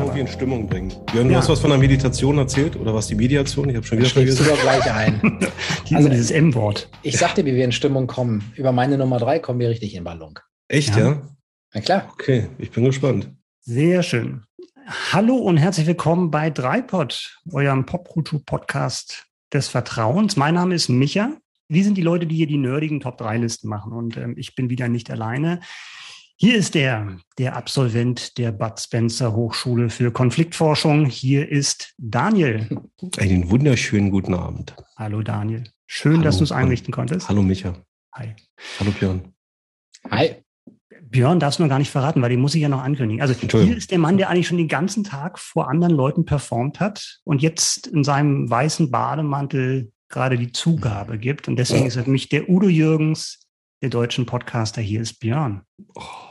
Irgendwie in Stimmung bringen. Björn, du ja. hast was von der Meditation erzählt oder was die Mediation? Ich habe schon wieder gesagt. du gleich ein. also dieses M-Wort. Ich sagte, wie wir in Stimmung kommen. Über meine Nummer drei kommen wir richtig in Ballon. Echt, ja? ja? Na klar. Okay, ich bin gespannt. Sehr schön. Hallo und herzlich willkommen bei Dreipod, eurem Popkultur-Podcast des Vertrauens. Mein Name ist Micha. Wir sind die Leute, die hier die nerdigen Top-3-Listen machen und ähm, ich bin wieder nicht alleine. Hier ist er, der Absolvent der Bud Spencer Hochschule für Konfliktforschung. Hier ist Daniel. Einen wunderschönen guten Abend. Hallo Daniel. Schön, Hallo, dass du es einrichten konntest. Hallo Micha. Hi. Hallo Björn. Hi. Björn darfst du noch gar nicht verraten, weil den muss ich ja noch ankündigen. Also hier ist der Mann, der eigentlich schon den ganzen Tag vor anderen Leuten performt hat und jetzt in seinem weißen Bademantel gerade die Zugabe gibt. Und deswegen ist er für mich der Udo Jürgens der deutschen Podcaster. Hier ist Björn. Oh.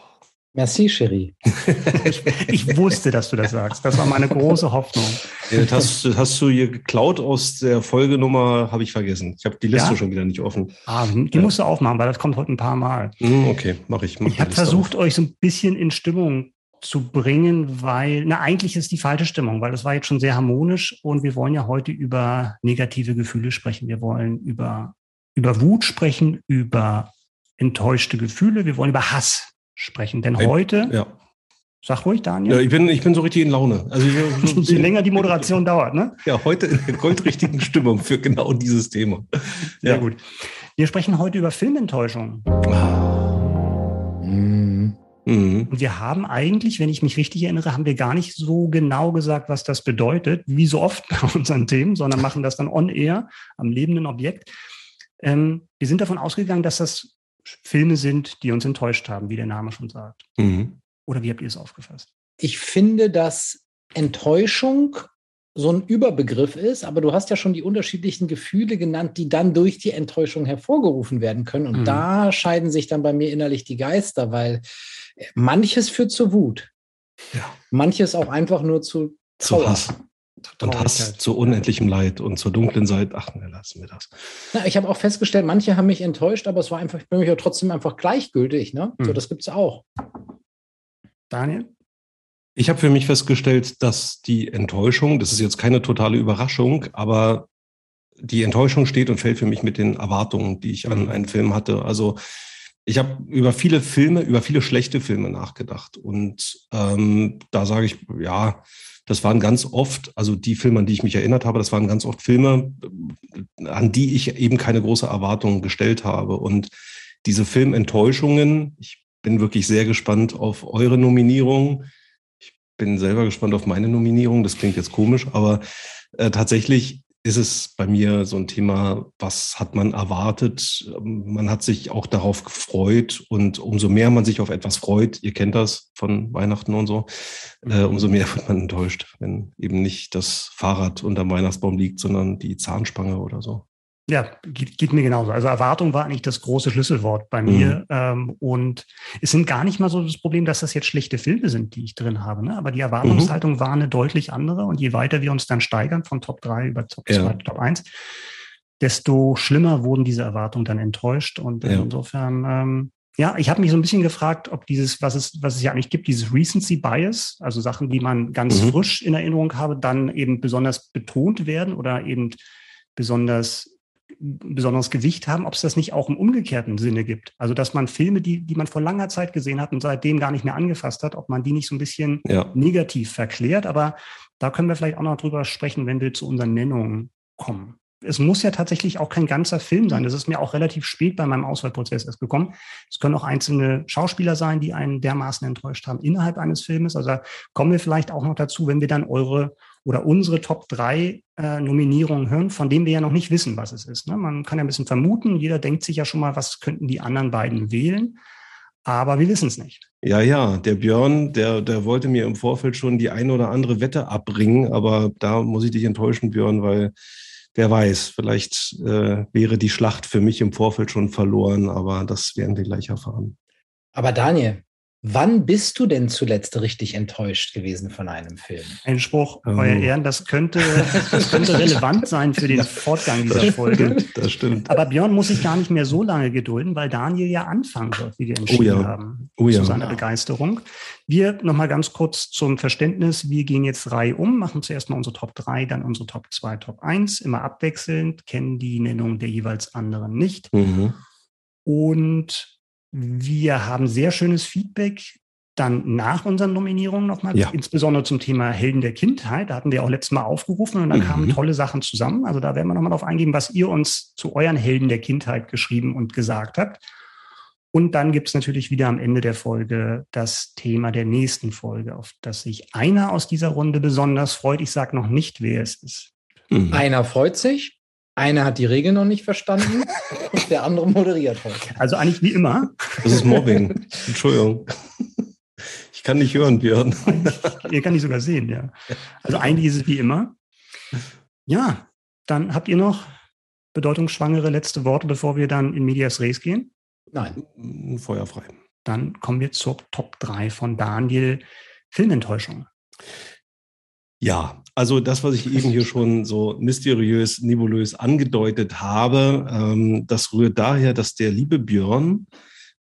Merci, Cherie. ich wusste, dass du das sagst. Das war meine große Hoffnung. Ja, das, hast, das hast du hier geklaut aus der Folgenummer, habe ich vergessen. Ich habe die Liste ja? schon wieder nicht offen. Ah, die ja. musst du aufmachen, weil das kommt heute ein paar Mal. Hm, okay, mache ich. Mach ich habe versucht, auf. euch so ein bisschen in Stimmung zu bringen, weil, na, eigentlich ist die falsche Stimmung, weil das war jetzt schon sehr harmonisch und wir wollen ja heute über negative Gefühle sprechen. Wir wollen über, über Wut sprechen, über enttäuschte Gefühle, wir wollen über Hass sprechen. Denn heute, ja. sag ruhig, Daniel. Ja, ich bin, ich bin so richtig in Laune. Also so, Je länger die Moderation dauert, ne? Ja, heute in der goldrichtigen Stimmung für genau dieses Thema. Sehr ja. gut. Wir sprechen heute über Filmenttäuschung. Ah. Mhm. Und wir haben eigentlich, wenn ich mich richtig erinnere, haben wir gar nicht so genau gesagt, was das bedeutet, wie so oft bei unseren Themen, sondern machen das dann on-air am lebenden Objekt. Ähm, wir sind davon ausgegangen, dass das Filme sind, die uns enttäuscht haben, wie der Name schon sagt. Mhm. Oder wie habt ihr es aufgefasst? Ich finde, dass Enttäuschung so ein Überbegriff ist, aber du hast ja schon die unterschiedlichen Gefühle genannt, die dann durch die Enttäuschung hervorgerufen werden können. Und mhm. da scheiden sich dann bei mir innerlich die Geister, weil manches führt zur Wut. Ja. Manches auch einfach nur zu Trauer. Zu Hass und Hass zu unendlichem Leid und zur dunklen Seite. Ach, ne, lassen wir das. Na, ich habe auch festgestellt, manche haben mich enttäuscht, aber es war einfach, ich bin mich ja trotzdem einfach gleichgültig. Ne? Hm. So, das gibt es auch. Daniel? Ich habe für mich festgestellt, dass die Enttäuschung, das ist jetzt keine totale Überraschung, aber die Enttäuschung steht und fällt für mich mit den Erwartungen, die ich an hm. einen Film hatte. Also ich habe über viele Filme, über viele schlechte Filme nachgedacht. Und ähm, da sage ich, ja, das waren ganz oft, also die Filme, an die ich mich erinnert habe, das waren ganz oft Filme, an die ich eben keine große Erwartung gestellt habe. Und diese Filmenttäuschungen, ich bin wirklich sehr gespannt auf eure Nominierung. Ich bin selber gespannt auf meine Nominierung. Das klingt jetzt komisch, aber äh, tatsächlich ist es bei mir so ein Thema, was hat man erwartet? Man hat sich auch darauf gefreut und umso mehr man sich auf etwas freut, ihr kennt das von Weihnachten und so, äh, mhm. umso mehr wird man enttäuscht, wenn eben nicht das Fahrrad unterm Weihnachtsbaum liegt, sondern die Zahnspange oder so. Ja, geht, geht, mir genauso. Also Erwartung war eigentlich das große Schlüsselwort bei mir. Mhm. Ähm, und es sind gar nicht mal so das Problem, dass das jetzt schlechte Filme sind, die ich drin habe. Ne? Aber die Erwartungshaltung mhm. war eine deutlich andere. Und je weiter wir uns dann steigern von Top 3 über Top 2, ja. Top 1, desto schlimmer wurden diese Erwartungen dann enttäuscht. Und ja. insofern, ähm, ja, ich habe mich so ein bisschen gefragt, ob dieses, was es, was es ja eigentlich gibt, dieses Recency Bias, also Sachen, die man ganz mhm. frisch in Erinnerung habe, dann eben besonders betont werden oder eben besonders besonderes Gewicht haben, ob es das nicht auch im umgekehrten Sinne gibt. Also dass man Filme, die, die man vor langer Zeit gesehen hat und seitdem gar nicht mehr angefasst hat, ob man die nicht so ein bisschen ja. negativ verklärt. Aber da können wir vielleicht auch noch drüber sprechen, wenn wir zu unseren Nennungen kommen. Es muss ja tatsächlich auch kein ganzer Film sein. Das ist mir auch relativ spät bei meinem Auswahlprozess erst gekommen. Es können auch einzelne Schauspieler sein, die einen dermaßen enttäuscht haben innerhalb eines Filmes. Also kommen wir vielleicht auch noch dazu, wenn wir dann eure oder unsere Top 3 äh, Nominierungen hören, von denen wir ja noch nicht wissen, was es ist. Ne? Man kann ja ein bisschen vermuten, jeder denkt sich ja schon mal, was könnten die anderen beiden wählen. aber wir wissen es nicht. Ja, ja, der Björn, der, der wollte mir im Vorfeld schon die eine oder andere Wette abbringen, aber da muss ich dich enttäuschen, Björn, weil wer weiß, vielleicht äh, wäre die Schlacht für mich im Vorfeld schon verloren, aber das werden wir gleich erfahren. Aber Daniel, Wann bist du denn zuletzt richtig enttäuscht gewesen von einem Film? Ein Spruch, oh. Euer Ehren, das könnte, das könnte relevant sein für den Fortgang dieser das Folge. Stimmt, das stimmt. Aber Björn muss sich gar nicht mehr so lange gedulden, weil Daniel ja anfangen wird, wie wir entschieden oh ja. haben, oh ja. zu seiner Begeisterung. Wir nochmal ganz kurz zum Verständnis. Wir gehen jetzt Reihe um, machen zuerst mal unsere Top 3, dann unsere Top 2, Top 1, immer abwechselnd, kennen die Nennung der jeweils anderen nicht. Mhm. Und wir haben sehr schönes Feedback dann nach unseren Nominierungen nochmal, ja. insbesondere zum Thema Helden der Kindheit. Da hatten wir auch letztes Mal aufgerufen und dann mhm. kamen tolle Sachen zusammen. Also da werden wir nochmal darauf eingehen, was ihr uns zu euren Helden der Kindheit geschrieben und gesagt habt. Und dann gibt es natürlich wieder am Ende der Folge das Thema der nächsten Folge, auf das sich einer aus dieser Runde besonders freut. Ich sage noch nicht, wer es ist. Mhm. Einer freut sich, einer hat die Regeln noch nicht verstanden und der andere moderiert heute. Also eigentlich wie immer. Das ist Mobbing. Entschuldigung. Ich kann nicht hören, Björn. Ihr kann dich sogar sehen, ja. Also eigentlich ist es wie immer. Ja, dann habt ihr noch bedeutungsschwangere letzte Worte, bevor wir dann in Medias Res gehen? Nein. Feuerfrei. Dann kommen wir zur Top 3 von Daniel. Filmenttäuschung. Ja, also das, was ich eben hier schon so mysteriös, nebulös angedeutet habe, ähm, das rührt daher, dass der liebe Björn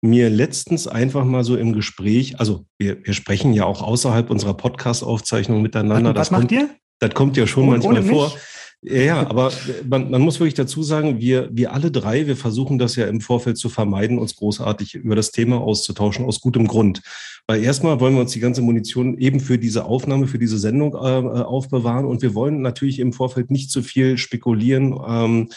mir letztens einfach mal so im Gespräch, also wir, wir sprechen ja auch außerhalb unserer Podcast-Aufzeichnung miteinander. Was, was macht kommt, ihr? Das kommt ja schon ohne, manchmal vor. Ja, aber man, man, muss wirklich dazu sagen, wir, wir alle drei, wir versuchen das ja im Vorfeld zu vermeiden, uns großartig über das Thema auszutauschen, aus gutem Grund. Weil erstmal wollen wir uns die ganze Munition eben für diese Aufnahme, für diese Sendung äh, aufbewahren und wir wollen natürlich im Vorfeld nicht zu viel spekulieren. Ähm,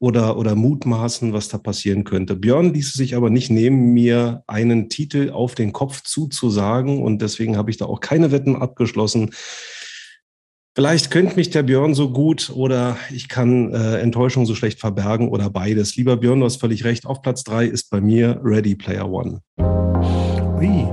oder, oder mutmaßen, was da passieren könnte. Björn ließ sich aber nicht nehmen, mir einen Titel auf den Kopf zuzusagen und deswegen habe ich da auch keine Wetten abgeschlossen. Vielleicht könnte mich der Björn so gut oder ich kann äh, Enttäuschung so schlecht verbergen oder beides. Lieber Björn, du hast völlig recht. Auf Platz drei ist bei mir Ready Player One. Ui.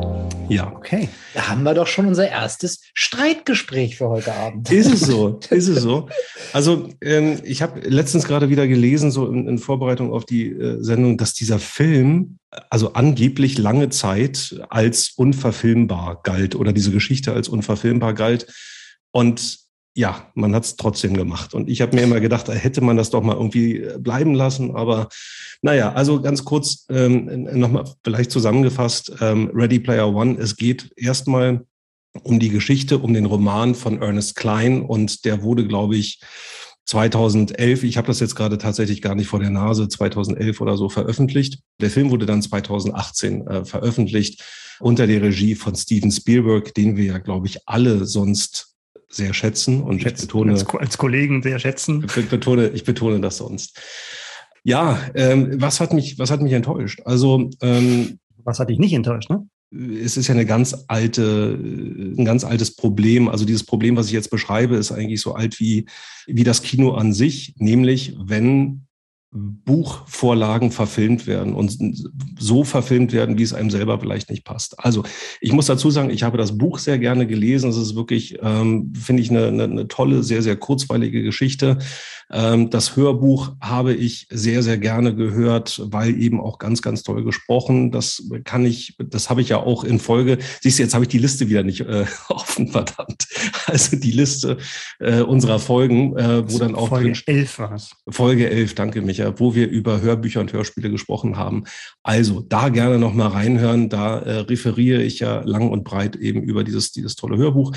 Ja. Okay. Da haben wir doch schon unser erstes Streitgespräch für heute Abend. Ist es so? ist es so? Also ähm, ich habe letztens gerade wieder gelesen, so in, in Vorbereitung auf die äh, Sendung, dass dieser Film also angeblich lange Zeit als unverfilmbar galt oder diese Geschichte als unverfilmbar galt. Und ja, man hat es trotzdem gemacht. Und ich habe mir immer gedacht, hätte man das doch mal irgendwie äh, bleiben lassen. Aber naja, also ganz kurz ähm, nochmal vielleicht zusammengefasst, ähm, Ready Player One, es geht erstmal um die Geschichte, um den Roman von Ernest Klein. Und der wurde, glaube ich, 2011, ich habe das jetzt gerade tatsächlich gar nicht vor der Nase, 2011 oder so veröffentlicht. Der Film wurde dann 2018 äh, veröffentlicht unter der Regie von Steven Spielberg, den wir ja, glaube ich, alle sonst sehr schätzen und schätzen, ich betone als, als, Kollegen sehr schätzen. Ich betone, ich betone das sonst. Ja, ähm, was hat mich, was hat mich enttäuscht? Also ähm, was hat dich nicht enttäuscht? Ne? Es ist ja eine ganz alte, ein ganz altes Problem. Also dieses Problem, was ich jetzt beschreibe, ist eigentlich so alt wie wie das Kino an sich, nämlich wenn Buchvorlagen verfilmt werden und so verfilmt werden, wie es einem selber vielleicht nicht passt. Also ich muss dazu sagen, ich habe das Buch sehr gerne gelesen. Es ist wirklich, ähm, finde ich, eine, eine, eine tolle, sehr, sehr kurzweilige Geschichte. Ähm, das Hörbuch habe ich sehr, sehr gerne gehört, weil eben auch ganz, ganz toll gesprochen. Das kann ich, das habe ich ja auch in Folge. Siehst du, jetzt habe ich die Liste wieder nicht äh, offen, verdammt. Also die Liste äh, unserer Folgen, äh, wo dann auch. Folge 11 war es. Folge 11, danke Micha, wo wir über Hörbücher und Hörspiele gesprochen haben. Also da gerne nochmal reinhören. Da äh, referiere ich ja lang und breit eben über dieses, dieses tolle Hörbuch.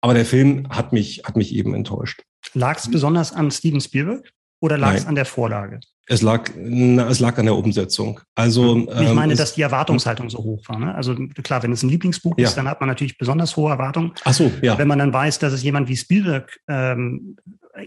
Aber der Film hat mich, hat mich eben enttäuscht. Lag es besonders an Steven Spielberg oder lag es an der Vorlage? Es lag, na, es lag an der Umsetzung. Also ich ähm, meine, dass die Erwartungshaltung so hoch war. Ne? Also klar, wenn es ein Lieblingsbuch ja. ist, dann hat man natürlich besonders hohe Erwartungen. Ach so, ja. Wenn man dann weiß, dass es jemand wie Spielberg ähm,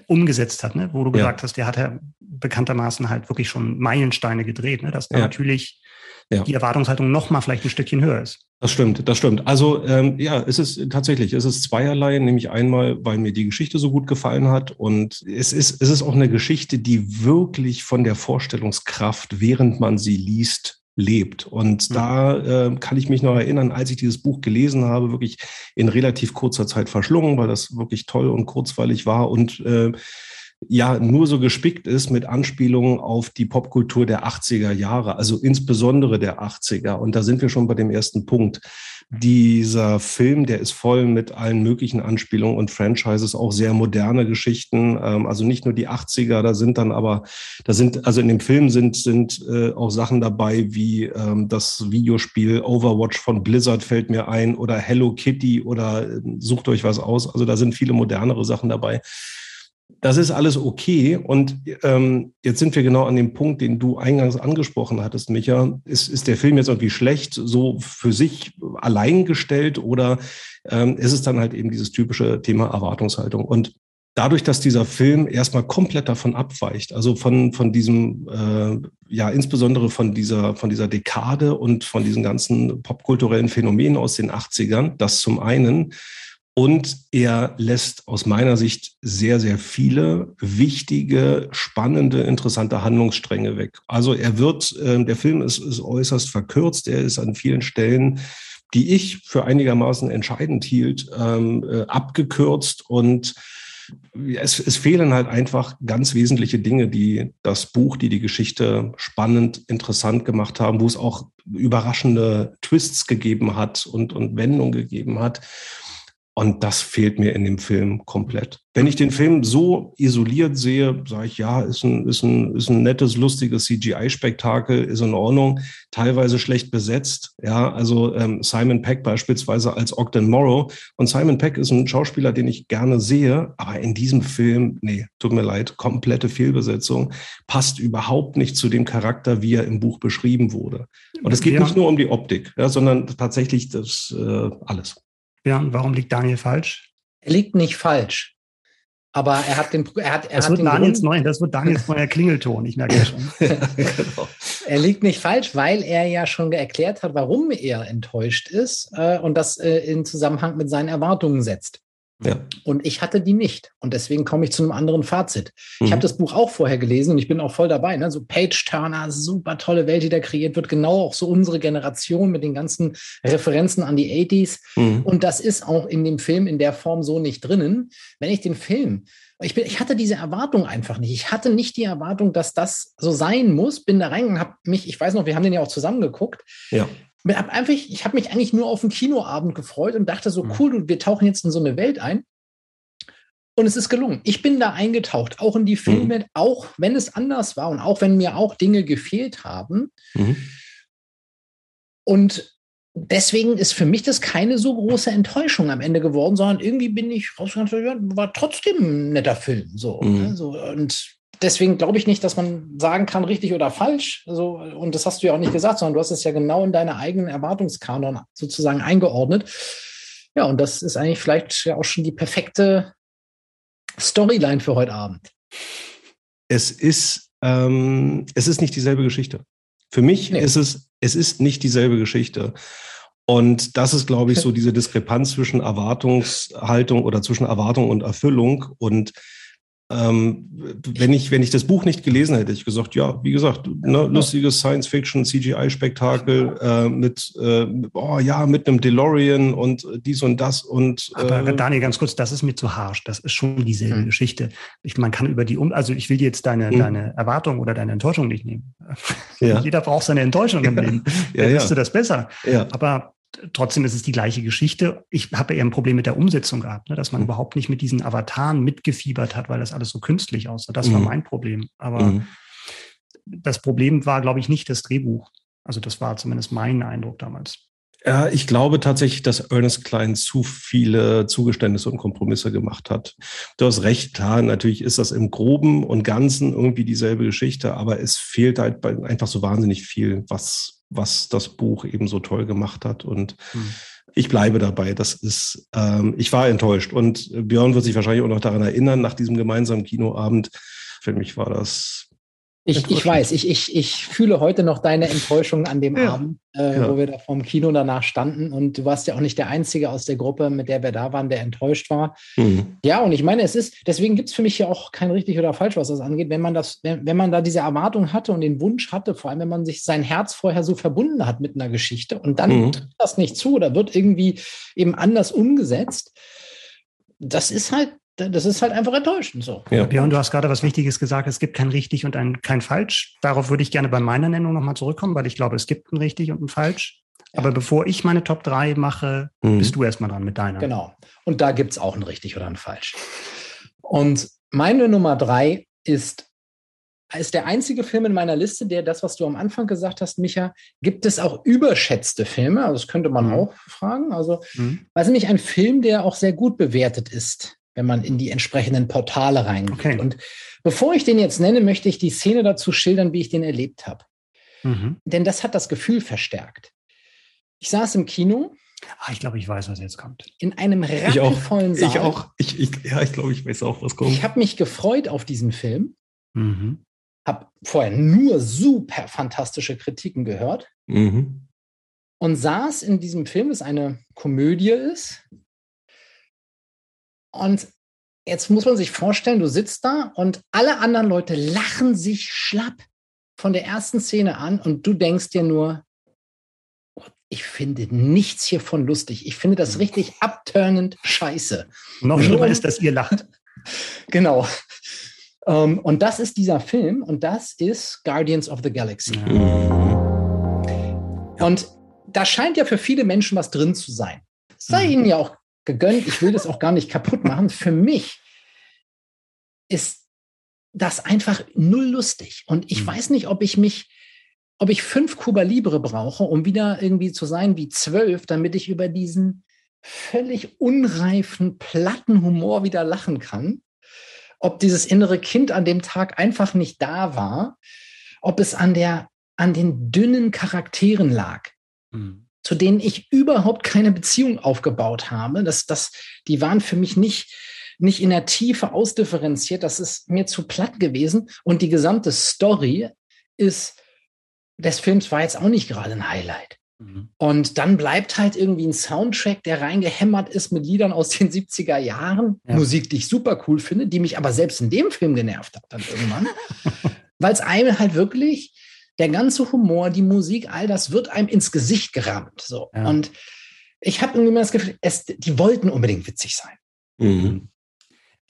umgesetzt hat, ne? wo du ja. gesagt hast, der hat ja bekanntermaßen halt wirklich schon Meilensteine gedreht, ne? dass da ja. natürlich ja. die Erwartungshaltung noch mal vielleicht ein Stückchen höher ist. Das stimmt, das stimmt. Also ähm, ja, es ist tatsächlich, es ist zweierlei, nämlich einmal, weil mir die Geschichte so gut gefallen hat und es ist, es ist auch eine Geschichte, die wirklich von der Vorstellungskraft, während man sie liest, lebt. Und mhm. da äh, kann ich mich noch erinnern, als ich dieses Buch gelesen habe, wirklich in relativ kurzer Zeit verschlungen, weil das wirklich toll und kurzweilig war und äh, ja nur so gespickt ist mit Anspielungen auf die Popkultur der 80er Jahre, also insbesondere der 80er. Und da sind wir schon bei dem ersten Punkt. Dieser Film, der ist voll mit allen möglichen Anspielungen und Franchises, auch sehr moderne Geschichten. Ähm, also nicht nur die 80er, da sind dann aber, da sind, also in dem Film sind, sind äh, auch Sachen dabei wie ähm, das Videospiel Overwatch von Blizzard fällt mir ein oder Hello Kitty oder äh, sucht euch was aus. Also da sind viele modernere Sachen dabei. Das ist alles okay. Und ähm, jetzt sind wir genau an dem Punkt, den du eingangs angesprochen hattest, Micha. Ist, ist der Film jetzt irgendwie schlecht, so für sich allein gestellt oder ähm, ist es dann halt eben dieses typische Thema Erwartungshaltung? Und dadurch, dass dieser Film erstmal komplett davon abweicht, also von, von diesem, äh, ja, insbesondere von dieser, von dieser Dekade und von diesen ganzen popkulturellen Phänomenen aus den 80ern, das zum einen, und er lässt aus meiner Sicht sehr, sehr viele wichtige, spannende, interessante Handlungsstränge weg. Also er wird, äh, der Film ist, ist äußerst verkürzt. Er ist an vielen Stellen, die ich für einigermaßen entscheidend hielt, ähm, äh, abgekürzt und es, es fehlen halt einfach ganz wesentliche Dinge, die das Buch, die die Geschichte spannend, interessant gemacht haben, wo es auch überraschende Twists gegeben hat und, und Wendungen gegeben hat. Und das fehlt mir in dem Film komplett. Wenn ich den Film so isoliert sehe, sage ich, ja, ist ein, ist ein, ist ein nettes, lustiges CGI-Spektakel, ist in Ordnung, teilweise schlecht besetzt. Ja, also ähm, Simon Peck beispielsweise als Ogden Morrow. Und Simon Peck ist ein Schauspieler, den ich gerne sehe, aber in diesem Film, nee, tut mir leid, komplette Fehlbesetzung, passt überhaupt nicht zu dem Charakter, wie er im Buch beschrieben wurde. Und es geht ja. nicht nur um die Optik, ja, sondern tatsächlich das äh, alles. Ja, und warum liegt Daniel falsch? Er liegt nicht falsch. Aber er hat den, er hat, er das hat wird den Daniels Grund, neuen, das wird Daniels neuer Klingelton, ich merke ja schon. genau. Er liegt nicht falsch, weil er ja schon erklärt hat, warum er enttäuscht ist äh, und das äh, in Zusammenhang mit seinen Erwartungen setzt. Ja. Und ich hatte die nicht. Und deswegen komme ich zu einem anderen Fazit. Mhm. Ich habe das Buch auch vorher gelesen und ich bin auch voll dabei. Ne? So Page Turner, super tolle Welt, die da kreiert wird. Genau auch so unsere Generation mit den ganzen Referenzen an die 80s. Mhm. Und das ist auch in dem Film in der Form so nicht drinnen. Wenn ich den Film ich, bin, ich hatte diese Erwartung einfach nicht. Ich hatte nicht die Erwartung, dass das so sein muss. Bin da reingegangen, habe mich, ich weiß noch, wir haben den ja auch zusammen geguckt. Ja hab einfach, ich habe mich eigentlich nur auf den Kinoabend gefreut und dachte so, mhm. cool, wir tauchen jetzt in so eine Welt ein. Und es ist gelungen. Ich bin da eingetaucht, auch in die Filme, mhm. auch wenn es anders war und auch wenn mir auch Dinge gefehlt haben. Mhm. Und deswegen ist für mich das keine so große Enttäuschung am Ende geworden, sondern irgendwie bin ich rausgegangen, war trotzdem ein netter Film. So, mhm. ne? so und deswegen glaube ich nicht, dass man sagen kann, richtig oder falsch. Also, und das hast du ja auch nicht gesagt, sondern du hast es ja genau in deine eigenen Erwartungskanon sozusagen eingeordnet. Ja, und das ist eigentlich vielleicht ja auch schon die perfekte Storyline für heute Abend. Es ist, ähm, es ist nicht dieselbe Geschichte. Für mich nee. ist es, es ist nicht dieselbe Geschichte. Und das ist, glaube ich, so diese Diskrepanz zwischen Erwartungshaltung oder zwischen Erwartung und Erfüllung. Und ähm, wenn ich, wenn ich das Buch nicht gelesen hätte, ich gesagt, ja, wie gesagt, ne, lustiges Science-Fiction, CGI-Spektakel äh, mit, äh, oh ja, mit einem DeLorean und dies und das und. Äh, Aber Daniel, ganz kurz, das ist mir zu harsch. Das ist schon dieselbe mhm. Geschichte. Ich, man kann über die um, also ich will jetzt deine, mhm. deine Erwartung oder deine Enttäuschung nicht nehmen. Ja. Jeder braucht seine Enttäuschung im Leben. ja, ja. wüsste das besser. Ja. Aber trotzdem ist es die gleiche Geschichte. Ich habe eher ein Problem mit der Umsetzung gehabt, ne, dass man mhm. überhaupt nicht mit diesen Avataren mitgefiebert hat, weil das alles so künstlich aussah. Das mhm. war mein Problem. Aber mhm. das Problem war, glaube ich, nicht das Drehbuch. Also das war zumindest mein Eindruck damals. Ja, ich glaube tatsächlich, dass Ernest Klein zu viele Zugeständnisse und Kompromisse gemacht hat. Du hast recht, klar, natürlich ist das im Groben und Ganzen irgendwie dieselbe Geschichte, aber es fehlt halt einfach so wahnsinnig viel, was was das Buch eben so toll gemacht hat. Und hm. ich bleibe dabei. Das ist, ähm, ich war enttäuscht. Und Björn wird sich wahrscheinlich auch noch daran erinnern, nach diesem gemeinsamen Kinoabend. Für mich war das Ich, ich weiß, ich, ich, ich fühle heute noch deine Enttäuschung an dem Ja. Abend, äh, Ja. wo wir da vorm Kino danach standen. Und du warst ja auch nicht der Einzige aus der Gruppe, mit der wir da waren, der enttäuscht war. Mhm. Ja, und ich meine, es ist, deswegen gibt es für mich ja auch kein richtig oder falsch, was das angeht, wenn man das, wenn, wenn man da diese Erwartung hatte und den Wunsch hatte, vor allem wenn man sich sein Herz vorher so verbunden hat mit einer Geschichte und dann Mhm. trifft das nicht zu oder wird irgendwie eben anders umgesetzt, das ist halt, das ist halt einfach enttäuschend so. Ja. Björn, du hast gerade was Wichtiges gesagt. Es gibt kein richtig und ein, kein falsch. Darauf würde ich gerne bei meiner Nennung nochmal zurückkommen, weil ich glaube, es gibt ein richtig und ein falsch. Ja. Aber bevor ich meine Top 3 mache, Mhm. bist du erstmal dran mit deiner. Genau. Und da gibt es auch ein richtig oder ein falsch. Und meine Nummer drei ist, ist der einzige Film in meiner Liste, der das, was du am Anfang gesagt hast, Micha, gibt es auch überschätzte Filme? Also das könnte man Mhm. auch fragen. Also, Mhm. was nämlich ein Film, der auch sehr gut bewertet ist, wenn man in die entsprechenden Portale reingeht. Okay. Und bevor ich den jetzt nenne, möchte ich die Szene dazu schildern, wie ich den erlebt habe. Mhm. Denn das hat das Gefühl verstärkt. Ich saß im Kino Ah, ich glaube, ich weiß, was jetzt kommt. in einem rappelvollen Saal. Ich auch. Ich, ich, ja, ich glaube, ich weiß auch, was kommt. Ich habe mich gefreut auf diesen Film, Mhm. habe vorher nur super fantastische Kritiken gehört Mhm. und saß in diesem Film, das eine Komödie ist. Und jetzt muss man sich vorstellen, du sitzt da und alle anderen Leute lachen sich schlapp von der ersten Szene an und du denkst dir nur, "Oh, ich finde nichts hiervon lustig. Ich finde das richtig abturnend scheiße. Noch schlimmer um- ist, dass ihr lacht. Genau. Ähm, und das ist dieser Film und das ist Guardians of the Galaxy. Ja. Und da scheint ja für viele Menschen was drin zu sein. Es sei Mhm. ihnen ja auch gegönnt. Ich will das auch gar nicht kaputt machen. Für mich ist das einfach null lustig. Und ich Mhm. weiß nicht, ob ich mich, ob ich fünf Cuba Libre brauche, um wieder irgendwie zu sein wie zwölf, damit ich über diesen völlig unreifen, platten Humor wieder lachen kann. Ob dieses innere Kind an dem Tag einfach nicht da war, ob es an der, an den dünnen Charakteren lag Mhm. Zu denen ich überhaupt keine Beziehung aufgebaut habe. Das, das, die waren für mich nicht, nicht in der Tiefe ausdifferenziert. Das ist mir zu platt gewesen. Und die gesamte Story ist, des Films war jetzt auch nicht gerade ein Highlight. Mhm. Und dann bleibt halt irgendwie ein Soundtrack, der reingehämmert ist mit Liedern aus den 70er Jahren. Ja. Musik, die ich super cool finde, die mich aber selbst in dem Film genervt hat dann irgendwann. Weil es einem halt wirklich, der ganze Humor, die Musik, all das wird einem ins Gesicht gerammt. So. Ja. Und ich habe irgendwie mal das Gefühl, es, die wollten unbedingt witzig sein. Mhm.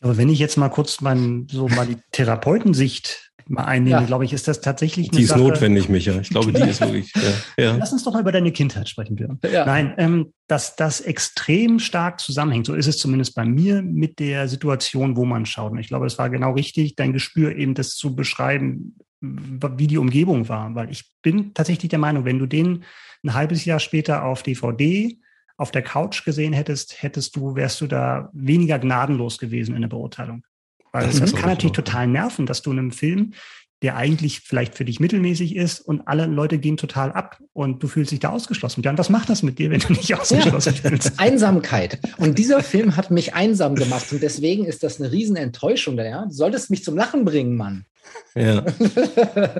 Aber wenn ich jetzt mal kurz mein, so mal die Therapeutensicht mal einnehme, Ja. glaube ich, ist das tatsächlich eine Die ist Sache. notwendig, Micha. Ich glaube, die ist wirklich. Ja. ja. Lass uns doch mal über deine Kindheit sprechen, Björn. Ja. Nein, ähm, dass das extrem stark zusammenhängt, so ist es zumindest bei mir mit der Situation, wo man schaut. Und ich glaube, es war genau richtig, dein Gespür eben das zu beschreiben, wie die Umgebung war. Weil ich bin tatsächlich der Meinung, wenn du den ein halbes Jahr später auf DVD auf der Couch gesehen hättest, hättest du, wärst du da weniger gnadenlos gewesen in der Beurteilung. Weil Das das, kann ich natürlich ja. total nerven, dass du in einem Film der eigentlich vielleicht für dich mittelmäßig ist und alle Leute gehen total ab und du fühlst dich da ausgeschlossen. Jan, was macht das mit dir, wenn du nicht ausgeschlossen fühlst? Einsamkeit. Und dieser Film hat mich einsam gemacht und deswegen ist das eine Riesenenttäuschung. Ja? Du solltest mich zum Lachen bringen, Mann. Ja.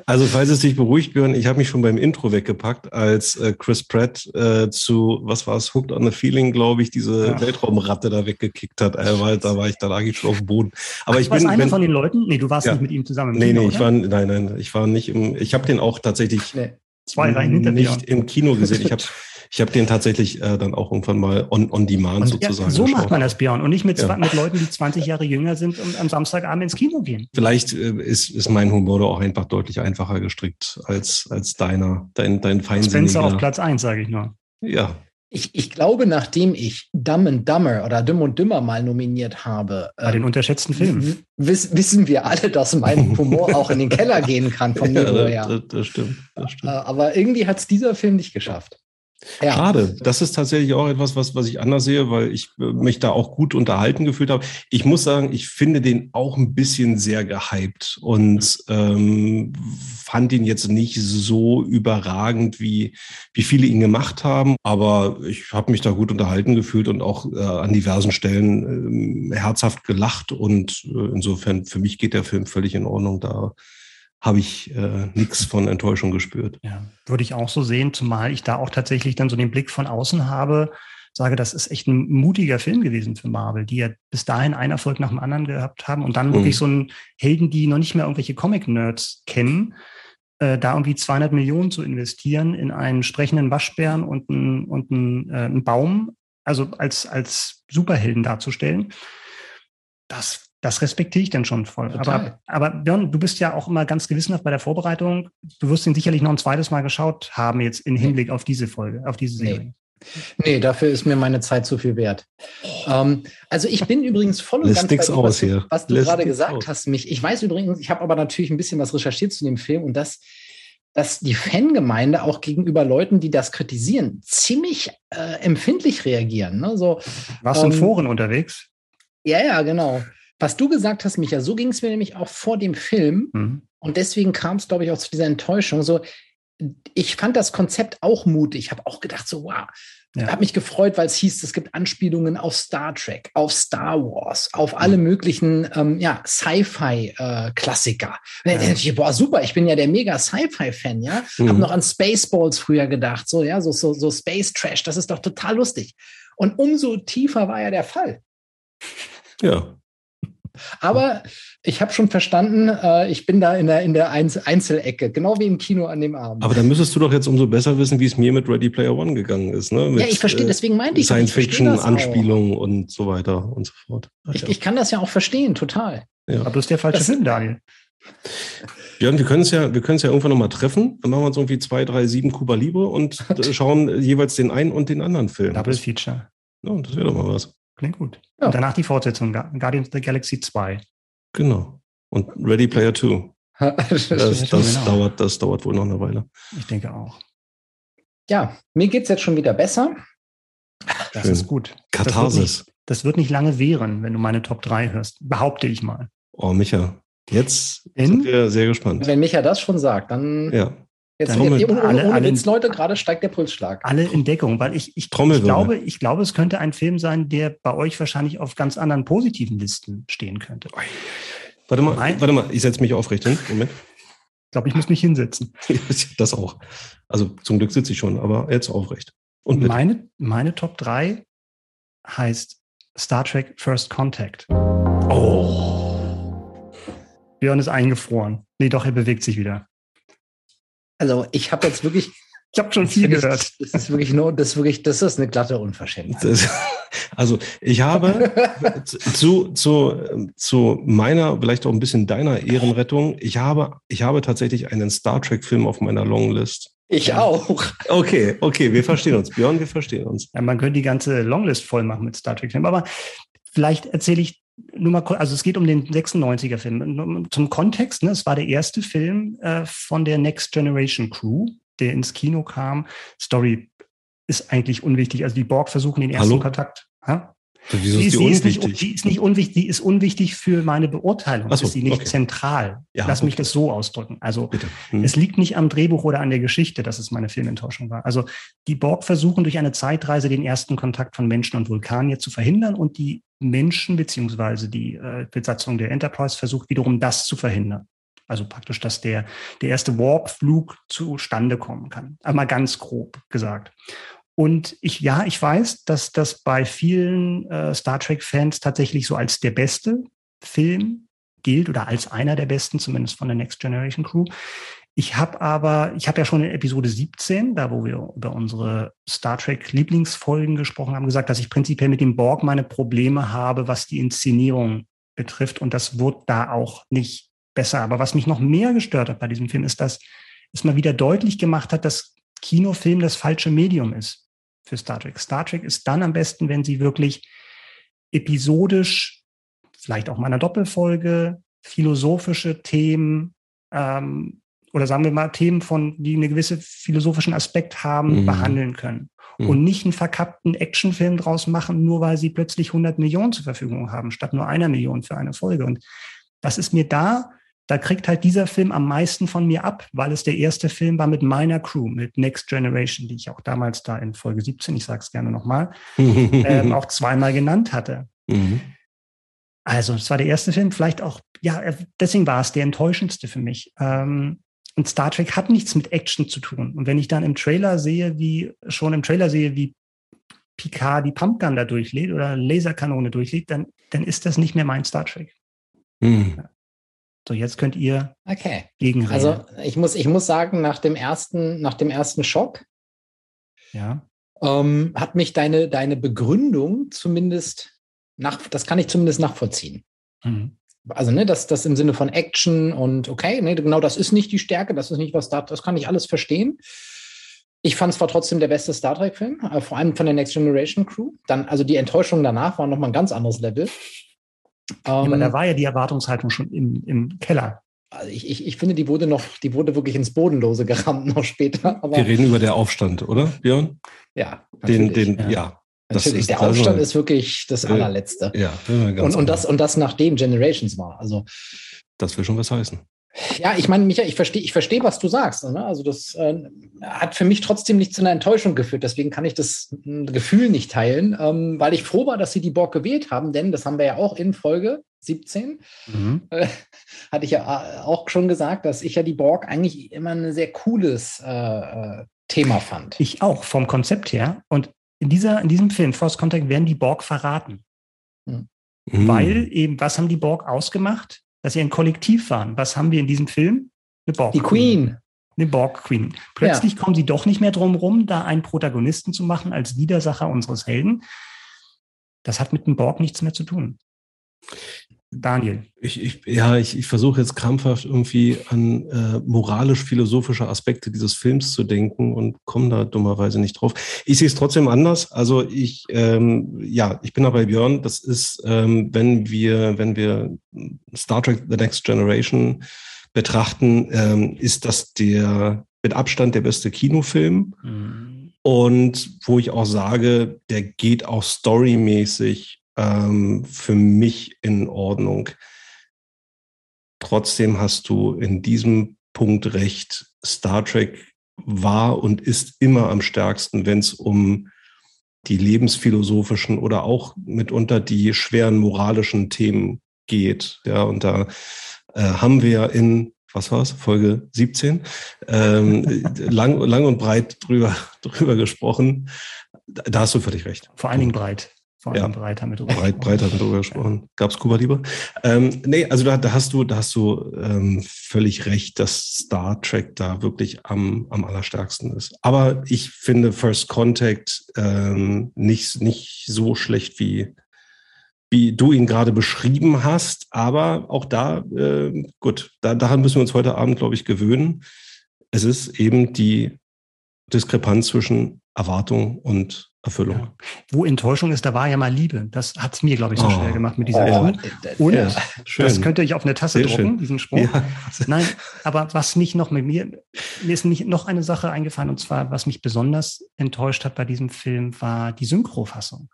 Also, falls es dich beruhigt, Björn, ich habe mich schon beim Intro weggepackt, als äh, Chris Pratt äh, zu, was war es, Hooked on the Feeling, glaube ich, diese Ja. Weltraumratte da weggekickt hat. Äh, weil, da war ich, da lag ich schon auf dem Boden. Aber ich du warst bin, einer wenn, von den Leuten? Nee, du warst Ja. nicht mit ihm zusammen. im nee, Kino, nee, ich oder? war, nein, nein, ich war nicht im, ich habe den auch tatsächlich Nee. zwei Reihen hinter nicht im Kino gesehen. Ich habe ich hab den tatsächlich äh, dann auch irgendwann mal on, on demand Und- Ja, sozusagen so macht geschaut. man das, Björn. Und nicht mit, Ja. mit Leuten, die 20 Jahre jünger sind und am Samstagabend ins Kino gehen. Vielleicht äh, ist, ist mein Humor da auch einfach deutlich einfacher gestrickt als, als deiner, dein, dein feinsinniger. Spencer auf Platz eins, sage ich nur. Ja, Ich, ich glaube, nachdem ich Dumb and Dumber oder Dumm und Dümmer mal nominiert habe, Bei den ähm, unterschätzten Filmen. wiss, wissen wir alle, dass mein Humor auch in den Keller gehen kann vom ja Niveau her. das, das stimmt. Das Äh, stimmt. aber irgendwie hat es dieser Film nicht geschafft. Ja. Schade. Das ist tatsächlich auch etwas, was, was ich anders sehe, weil ich äh, mich da auch gut unterhalten gefühlt habe. Ich muss sagen, ich finde den auch ein bisschen sehr gehypt und ähm, fand ihn jetzt nicht so überragend, wie, wie viele ihn gemacht haben. Aber ich habe mich da gut unterhalten gefühlt und auch äh, an diversen Stellen ähm, herzhaft gelacht. Und äh, insofern, für mich geht der Film völlig in Ordnung. Da habe ich äh, nichts von Enttäuschung gespürt. Ja, würde ich auch so sehen, zumal ich da auch tatsächlich dann so den Blick von außen habe, sage, das ist echt ein mutiger Film gewesen für Marvel, die ja bis dahin einen Erfolg nach dem anderen gehabt haben und dann mhm. wirklich so einen Helden, die noch nicht mehr irgendwelche Comic-Nerds kennen, äh, da irgendwie 200 Millionen zu investieren in einen sprechenden Waschbären und einen, und einen, äh, einen Baum, also als, als Superhelden darzustellen. Das, das respektiere ich dann schon voll. Total. Aber, aber Björn, du bist ja auch immer ganz gewissenhaft bei der Vorbereitung. Du wirst ihn sicherlich noch ein zweites Mal geschaut haben, jetzt im Hinblick auf diese Folge, auf diese Serie. Nee. Nee, dafür ist mir meine Zeit zu viel wert. Ähm, also ich bin übrigens voll und Lässt ganz bei was, du, was du gerade gesagt aus. hast. Mich, ich weiß übrigens, ich habe aber natürlich ein bisschen was recherchiert zu dem Film und das, dass die Fangemeinde auch gegenüber Leuten, die das kritisieren, ziemlich äh, empfindlich reagieren. Ne? So, Warst du ähm, in Foren unterwegs? Ja, ja, genau. Was du gesagt hast, Micha, so ging es mir nämlich auch vor dem Film. Mhm. Und deswegen kam es, glaube ich, auch zu dieser Enttäuschung. So, ich fand das Konzept auch mutig. Ich habe auch gedacht, so, wow. Ja. habe mich gefreut, weil es hieß, es gibt Anspielungen auf Star Trek, auf Star Wars, auf alle möglichen ähm, ja, Sci-Fi-Klassiker. Äh, ja. Boah, super, ich bin ja der mega Sci-Fi-Fan, ja. Mhm. Habe noch an Spaceballs früher gedacht, so, ja, so, so, so Space Trash, das ist doch total lustig. Und umso tiefer war ja der Fall. Ja. Aber ich habe schon verstanden, äh, ich bin da in der, in der Einzelecke, genau wie im Kino an dem Abend. Aber dann müsstest du doch jetzt umso besser wissen, wie es mir mit Ready Player One gegangen ist. Ne? Mit, ja, ich verstehe, deswegen meinte ich. Science Fiction, Anspielungen und so weiter und so fort. Ach, ich, ja. ich kann das ja auch verstehen, total. Ja. Aber du bist der falsche das, Film, Daniel. Björn, wir können es ja, wir können es ja irgendwann nochmal treffen. Dann machen wir uns irgendwie zwei, drei, sieben Kuba Libre und schauen jeweils den einen und den anderen Film. Double Feature. Ja, das wäre doch mal was. Klingt gut. Ja. Und danach die Fortsetzung, Guardians of the Galaxy 2. Genau. Und Ready Player 2. das, das, genau. dauert, das dauert wohl noch eine Weile. Ich denke auch. Ja, mir geht es jetzt schon wieder besser. Das Schön. ist gut. Katharsis. Das wird, nicht, das wird nicht lange währen, wenn du meine Top 3 hörst. Behaupte ich mal. Oh, Micha, jetzt In? sind wir sehr gespannt. Wenn Micha das schon sagt, dann ja. Jetzt ohne, ohne, alle, ohne Witz, Leute, gerade steigt der Pulsschlag. Alle Entdeckungen, weil ich, ich, ich, glaube, ich glaube, es könnte ein Film sein, der bei euch wahrscheinlich auf ganz anderen positiven Listen stehen könnte. Warte mal, Nein. warte mal, ich setze mich aufrecht hin. Moment. Ich glaube, ich muss mich hinsetzen. das auch. Also zum Glück sitze ich schon, aber jetzt aufrecht. Und meine, meine Top 3 heißt Star Trek First Contact. Oh. Björn ist eingefroren. Nee, doch, er bewegt sich wieder. Also ich habe jetzt wirklich. Ich habe schon viel gehört. Das ist wirklich nur, das ist wirklich, das ist eine glatte Unverschämtheit. Das, also ich habe zu, zu, zu meiner, vielleicht auch ein bisschen deiner Ehrenrettung, ich habe, ich habe tatsächlich einen Star Trek-Film auf meiner Longlist. Ich auch. Okay, okay, wir verstehen uns. Björn, wir verstehen uns. Ja, man könnte die ganze Longlist voll machen mit Star Trek-Filmen. Aber vielleicht erzähle ich nur mal, also es geht um den 96er Film. Zum Kontext, ne, es war der erste Film äh, von der Next Generation Crew, der ins Kino kam. Story ist eigentlich unwichtig. Also die Borg versuchen den ersten Hallo? Kontakt. Ha? Wieso ist die, die unwichtig? Ist nicht, die ist nicht unwichtig, die ist unwichtig für meine Beurteilung. so, ist sie nicht okay. zentral. Ja, Lass okay. mich das so ausdrücken. Also hm. es liegt nicht am Drehbuch oder an der Geschichte, dass es meine Filmenttäuschung war. Also die Borg versuchen durch eine Zeitreise den ersten Kontakt von Menschen und Vulkanier zu verhindern und die Menschen beziehungsweise die äh, Besatzung der Enterprise versucht wiederum das zu verhindern. Also praktisch, dass der, der erste Warp-Flug zustande kommen kann. Einmal ganz grob gesagt. Und ich, ja, ich weiß, dass das bei vielen äh, Star Trek-Fans tatsächlich so als der beste Film gilt oder als einer der besten, zumindest von der Next Generation Crew. Ich habe aber, ich habe ja schon in Episode 17, da wo wir über unsere Star Trek Lieblingsfolgen gesprochen haben, gesagt, dass ich prinzipiell mit dem Borg meine Probleme habe, was die Inszenierung betrifft. Und das wird da auch nicht besser. Aber was mich noch mehr gestört hat bei diesem Film, ist, dass es mal wieder deutlich gemacht hat, dass Kinofilm das falsche Medium ist für Star Trek. Star Trek ist dann am besten, wenn sie wirklich episodisch, vielleicht auch mal eine Doppelfolge, philosophische Themen ähm, oder sagen wir mal Themen von, die einen gewissen philosophischen Aspekt haben, mhm. behandeln können. Mhm. Und nicht einen verkappten Actionfilm draus machen, nur weil sie plötzlich 100 Millionen zur Verfügung haben, statt nur einer Million für eine Folge. Und das ist mir da, da kriegt halt dieser Film am meisten von mir ab, weil es der erste Film war mit meiner Crew, mit Next Generation, die ich auch damals da in Folge 17, ich sage es gerne nochmal, ähm, auch zweimal genannt hatte. Mhm. Also, es war der erste Film, vielleicht auch ja, deswegen war es der enttäuschendste für mich. Ähm, und Star Trek hat nichts mit Action zu tun. Und wenn ich dann im Trailer sehe, wie, schon im Trailer sehe, wie Picard die Pumpgun da durchlädt oder Laserkanone durchlädt, dann, dann ist das nicht mehr mein Star Trek. Mhm. So, jetzt könnt ihr okay. gegenreden. Also ich muss, ich muss sagen, nach dem ersten, nach dem ersten Schock ja. ähm, hat mich deine, deine Begründung zumindest nach, das kann ich zumindest nachvollziehen. Mhm. Also, ne, das, das im Sinne von Action und okay, ne, genau das ist nicht die Stärke, das ist nicht was da, das kann ich alles verstehen. Ich fand es war trotzdem der beste Star Trek-Film, äh, vor allem von der Next Generation Crew. Dann, also die Enttäuschung danach war nochmal ein ganz anderes Level. Ja, aber da ähm, war ja die Erwartungshaltung schon im, im Keller. Also ich, ich, ich finde, die wurde noch, die wurde wirklich ins Bodenlose gerammt noch später. Aber Wir reden über der Aufstand, oder, Björn? Ja. Den, den, ja. ja. Natürlich, der Aufstand ist wirklich das allerletzte. Ja, und, und, das, und das nachdem Generations war. Also, das will schon was heißen. Ja, ich meine, Michael, ich verstehe, ich verstehe, was du sagst. Ne? Also das äh, hat für mich trotzdem nicht zu einer Enttäuschung geführt. Deswegen kann ich das äh, Gefühl nicht teilen, ähm, weil ich froh war, dass sie die Borg gewählt haben, denn das haben wir ja auch in Folge 17. Mhm. Äh, hatte ich ja äh, auch schon gesagt, dass ich ja die Borg eigentlich immer ein sehr cooles äh, äh, Thema fand. Ich auch, vom Konzept her. Und in, dieser, in diesem Film, Force Contact, werden die Borg verraten. Mhm. Weil eben, was haben die Borg ausgemacht? Dass sie ein Kollektiv waren. Was haben wir in diesem Film? Eine Borg. Die Queen. Eine Borg Queen. Plötzlich ja. kommen sie doch nicht mehr drum rum, da einen Protagonisten zu machen als Widersacher unseres Helden. Das hat mit dem Borg nichts mehr zu tun. Daniel. Ich, ich, ja, ich, ich versuche jetzt krampfhaft irgendwie an äh, moralisch-philosophische Aspekte dieses Films zu denken und komme da dummerweise nicht drauf. Ich sehe es trotzdem anders. Also ich, ähm, ja, ich bin da bei Björn. Das ist, ähm, wenn wir, wenn wir Star Trek The Next Generation betrachten, ähm, ist das der mit Abstand der beste Kinofilm. Mhm. Und wo ich auch sage, der geht auch storymäßig ähm, für mich in Ordnung. Trotzdem hast du in diesem Punkt recht. Star Trek war und ist immer am stärksten, wenn es um die lebensphilosophischen oder auch mitunter die schweren moralischen Themen geht. Ja, und da äh, haben wir in, was war es, Folge 17, ähm, lang, lang und breit drüber, drüber gesprochen. Da hast du völlig recht. Vor allen Dingen breit. Vor allem ja. Breit haben wir drüber Breit, Breit haben wir drüber gesprochen. Gab es Kuba lieber? Ähm, nee, also da, da hast du, da hast du ähm, völlig recht, dass Star Trek da wirklich am, am allerstärksten ist. Aber ich finde First Contact ähm, nicht, nicht so schlecht wie, wie du ihn gerade beschrieben hast. Aber auch da, äh, gut, da, daran müssen wir uns heute Abend, glaube ich, gewöhnen. Es ist eben die Diskrepanz zwischen Erwartung und Erfüllung. Ja. Wo Enttäuschung ist, da war ja mal Liebe. Das hat es mir, glaube ich, so oh. schwer gemacht mit dieser oh. Und ja, das könnte ich auf eine Tasse Sehr drucken, schön. diesen Spruch. Ja. Nein, aber was mich noch mit mir, mir ist nicht noch eine Sache eingefallen, und zwar, was mich besonders enttäuscht hat bei diesem Film, war die Synchrofassung.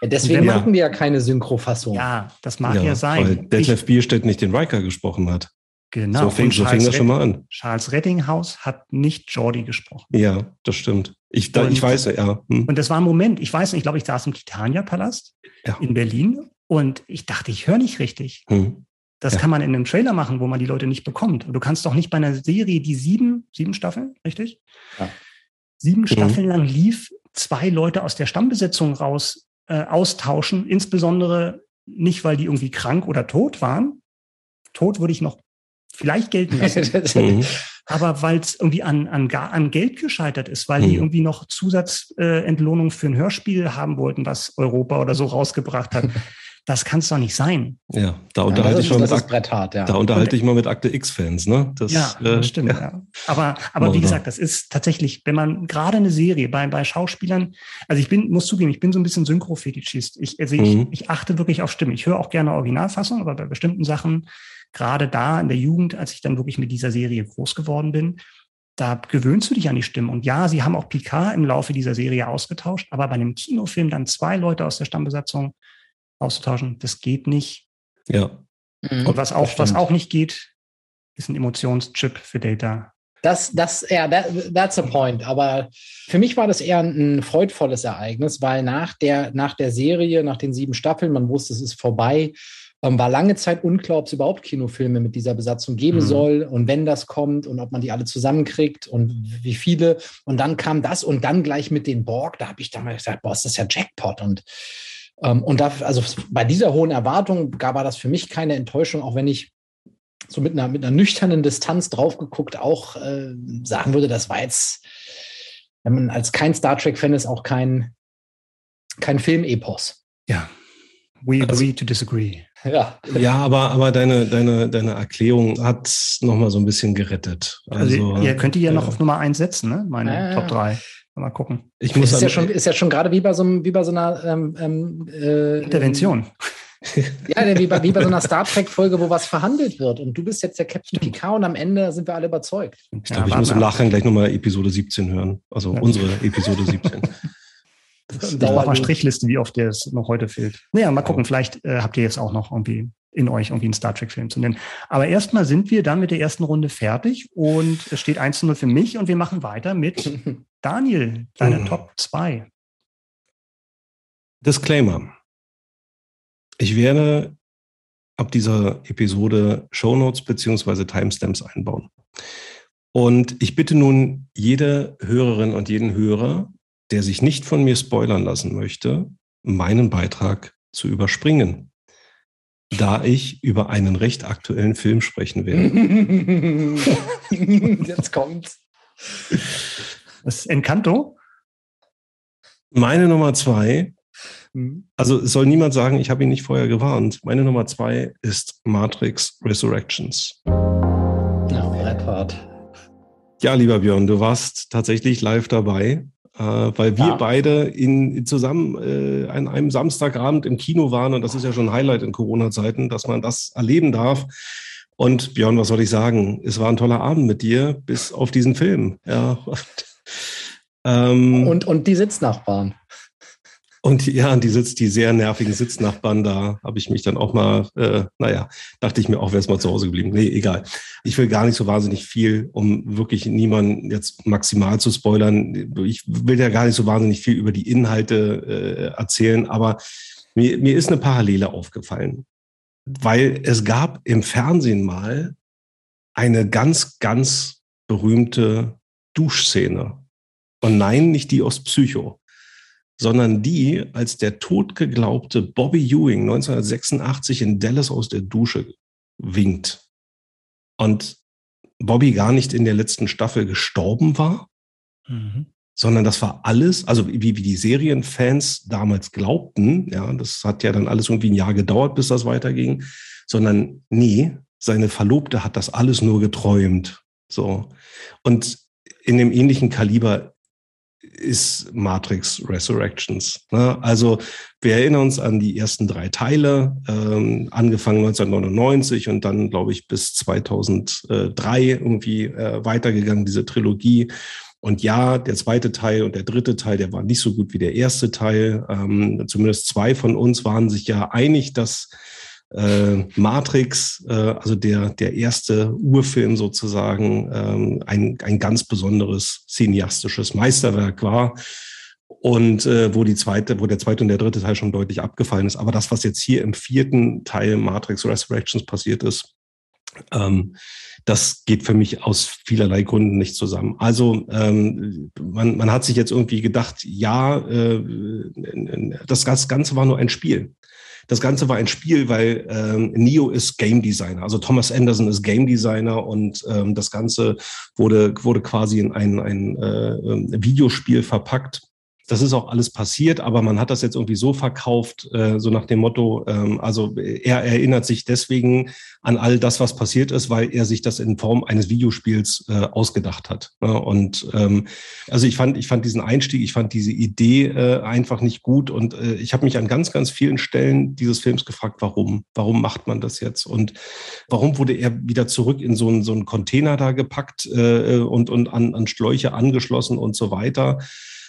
Ja, deswegen hatten wir ja keine Synchrofassung. Ja, das mag ja, sein. Weil Detlef Bierstedt nicht den Riker gesprochen hat. Genau. So fing, so fing das schon mal an. Charles Rettinghaus hat nicht Jordi gesprochen. Ja, das stimmt. Ich, da, ich weiß, ja. Hm. Und das war ein Moment, ich weiß nicht, ich glaube, ich saß im Titania-Palast ja. in Berlin und ich dachte, ich höre nicht richtig. Hm. Das ja. kann man in einem Trailer machen, wo man die Leute nicht bekommt. Und du kannst doch nicht bei einer Serie, die sieben, sieben Staffeln, richtig? Ja. Sieben mhm. Staffeln lang lief, zwei Leute aus der Stammbesetzung raus äh, austauschen, insbesondere nicht, weil die irgendwie krank oder tot waren. Tot würde ich noch vielleicht gelten lassen. Mhm. aber weil es irgendwie an, an, an Geld gescheitert ist, weil mhm. die irgendwie noch Zusatzentlohnung äh, für ein Hörspiel haben wollten, was Europa oder so rausgebracht hat. Das kann es doch nicht sein. Ja, da unterhalte ja, ich mal mit Ak hart, ja. Da unterhalte ich mal mit Akte X-Fans, ne? Das, ja, äh, das stimmt. Ja. ja. Aber, aber wie gesagt, das ist tatsächlich, wenn man gerade eine Serie bei, bei Schauspielern, also ich bin, muss zugeben, ich bin so ein bisschen Synchro-Fetischist. Ich, also ich, mhm. ich achte wirklich auf Stimme. Ich höre auch gerne Originalfassung, aber bei bestimmten Sachen gerade da in der Jugend, als ich dann wirklich mit dieser Serie groß geworden bin, da gewöhnst du dich an die Stimmen. Und ja, sie haben auch Picard im Laufe dieser Serie ausgetauscht, aber bei einem Kinofilm dann zwei Leute aus der Stammbesatzung auszutauschen, das geht nicht. Ja. Mhm, Und was auch, was auch nicht geht, ist ein Emotionschip für Data Das, das, ja, that, that's a point. Aber für mich war das eher ein, freudvolles Ereignis, weil nach der, nach der Serie, nach den sieben Staffeln, man wusste, es ist vorbei, ähm, war lange Zeit unklar, ob es überhaupt Kinofilme mit dieser Besatzung geben mhm. soll und wenn das kommt und ob man die alle zusammenkriegt und wie viele. Und dann kam das und dann gleich mit den Borg, da habe ich damals gesagt, boah, ist das ja Jackpot. Und, und da, also bei dieser hohen Erwartung war das für mich keine Enttäuschung, auch wenn ich so mit einer, mit einer nüchternen Distanz drauf geguckt auch äh, sagen würde, das war jetzt, wenn man als kein Star Trek-Fan ist, auch kein, kein Film-Epos. Ja. We also agree also, to disagree. Ja, ja aber, aber deine, deine, deine Erklärung hat nochmal so ein bisschen gerettet. Also, also ihr könnt die ja noch auf Nummer 1 setzen, ne? Meine äh, Top 3. Mal gucken. Ich muss ist, ja schon, ist ja schon gerade wie bei so, wie bei so einer ähm, ähm äh, Intervention. ja, wie bei, wie bei so einer Star Trek-Folge, wo was verhandelt wird. Und du bist jetzt der Captain Picard und am Ende sind wir alle überzeugt. Ich glaube, ja, ich muss im Nachgang gleich nochmal Episode 17 hören. Also ja. unsere Episode 17. Ich mache mal Strichliste, wie oft der es noch heute fehlt. Naja, mal gucken, vielleicht äh, habt ihr jetzt auch noch irgendwie in euch irgendwie einen Star Trek-Film zu nennen. Aber erstmal sind wir dann mit der ersten Runde fertig und es steht 1 zu 0 für mich und wir machen weiter mit Daniel, deine mhm. Top 2. Disclaimer. Ich werde ab dieser Episode Shownotes beziehungsweise Timestamps einbauen. Und ich bitte nun jede Hörerin und jeden Hörer, der sich nicht von mir spoilern lassen möchte, meinen Beitrag zu überspringen, da ich über einen recht aktuellen Film sprechen werde. Jetzt kommt's. Das Encanto? Meine Nummer zwei, mhm. also es soll niemand sagen, ich habe ihn nicht vorher gewarnt. Meine Nummer zwei ist Matrix Resurrections. Ja, lieber Björn, du warst tatsächlich live dabei äh, weil wir ja. beide in, zusammen äh, an einem Samstagabend im Kino waren und das ist ja schon ein Highlight in Corona-Zeiten, dass man das erleben darf. Und Björn, was soll ich sagen? Es war ein toller Abend mit dir, bis auf diesen Film. Ja. ähm, und, und die Sitznachbarn. Und ja, die sitzt, die sehr nervigen Sitznachbarn, da habe ich mich dann auch mal, äh, naja, dachte ich mir auch, wäre es mal zu Hause geblieben. Nee, egal. Ich will gar nicht so wahnsinnig viel, um wirklich niemanden jetzt maximal zu spoilern. Ich will ja gar nicht so wahnsinnig viel über die Inhalte äh, erzählen, aber mir, mir ist eine Parallele aufgefallen. Weil es gab im Fernsehen mal eine ganz, ganz berühmte Duschszene. Und nein, nicht die aus Psycho sondern die, als der totgeglaubte Bobby Ewing 1986 in Dallas aus der Dusche winkt und Bobby gar nicht in der letzten Staffel gestorben war, mhm. sondern das war alles, also wie, wie die Serienfans damals glaubten, ja, das hat ja dann alles irgendwie ein Jahr gedauert, bis das weiterging, sondern nee, seine Verlobte hat das alles nur geträumt. So. Und in dem ähnlichen Kaliber ist Matrix Resurrections. Ne? Also wir erinnern uns an die ersten drei Teile, ähm, angefangen 1999 und dann, glaube ich, bis 2003 irgendwie äh, weitergegangen, diese Trilogie. Und ja, der zweite Teil und der dritte Teil, der war nicht so gut wie der erste Teil. Ähm, zumindest zwei von uns waren sich ja einig, dass äh, Matrix, äh, also der, der erste Urfilm sozusagen, ähm, ein, ein ganz besonderes cineastisches Meisterwerk war. Und äh, wo die zweite, wo der zweite und der dritte Teil schon deutlich abgefallen ist. Aber das, was jetzt hier im vierten Teil Matrix Resurrections passiert ist, ähm, das geht für mich aus vielerlei Gründen nicht zusammen. Also ähm, man, man hat sich jetzt irgendwie gedacht, ja, äh, das Ganze war nur ein Spiel. Das Ganze war ein Spiel, weil ähm, Neo ist Game Designer, also Thomas Anderson ist Game Designer und ähm, das Ganze wurde, wurde quasi in ein, ein äh, ähm, Videospiel verpackt das ist auch alles passiert, aber man hat das jetzt irgendwie so verkauft, äh, so nach dem Motto, ähm, also er erinnert sich deswegen an all das, was passiert ist, weil er sich das in Form eines Videospiels äh, ausgedacht hat. Ne? Und ähm, also ich fand, ich fand diesen Einstieg, ich fand diese Idee äh, einfach nicht gut und ich habe mich an ganz, ganz vielen Stellen dieses Films gefragt, warum? Warum macht man das jetzt? Und warum wurde er wieder zurück in so einen, so einen Container da gepackt und, und an, an Schläuche angeschlossen und so weiter?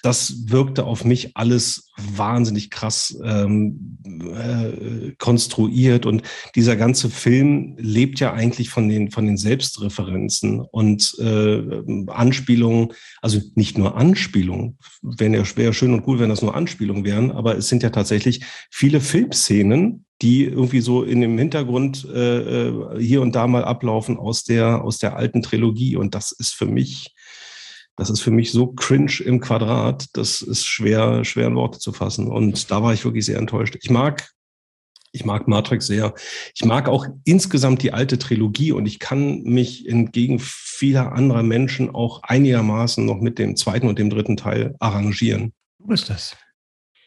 Das wirkte auf mich alles wahnsinnig krass ähm, äh, konstruiert. Und dieser ganze Film lebt ja eigentlich von den, von den Selbstreferenzen und äh, Anspielungen, also nicht nur Anspielungen, wäre ja, schön und gut, wenn das nur Anspielungen wären, aber es sind ja tatsächlich viele Filmszenen, die irgendwie so in dem Hintergrund äh, äh, hier und da mal ablaufen aus der, aus der alten Trilogie. Und das ist für mich, das ist für mich so cringe im Quadrat, das ist schwer, schwer in Worte zu fassen. Und da war ich wirklich sehr enttäuscht. Ich mag, ich mag Matrix sehr. Ich mag auch insgesamt die alte Trilogie und ich kann mich entgegen vieler anderer Menschen auch einigermaßen noch mit dem zweiten und dem dritten Teil arrangieren. Du bist das.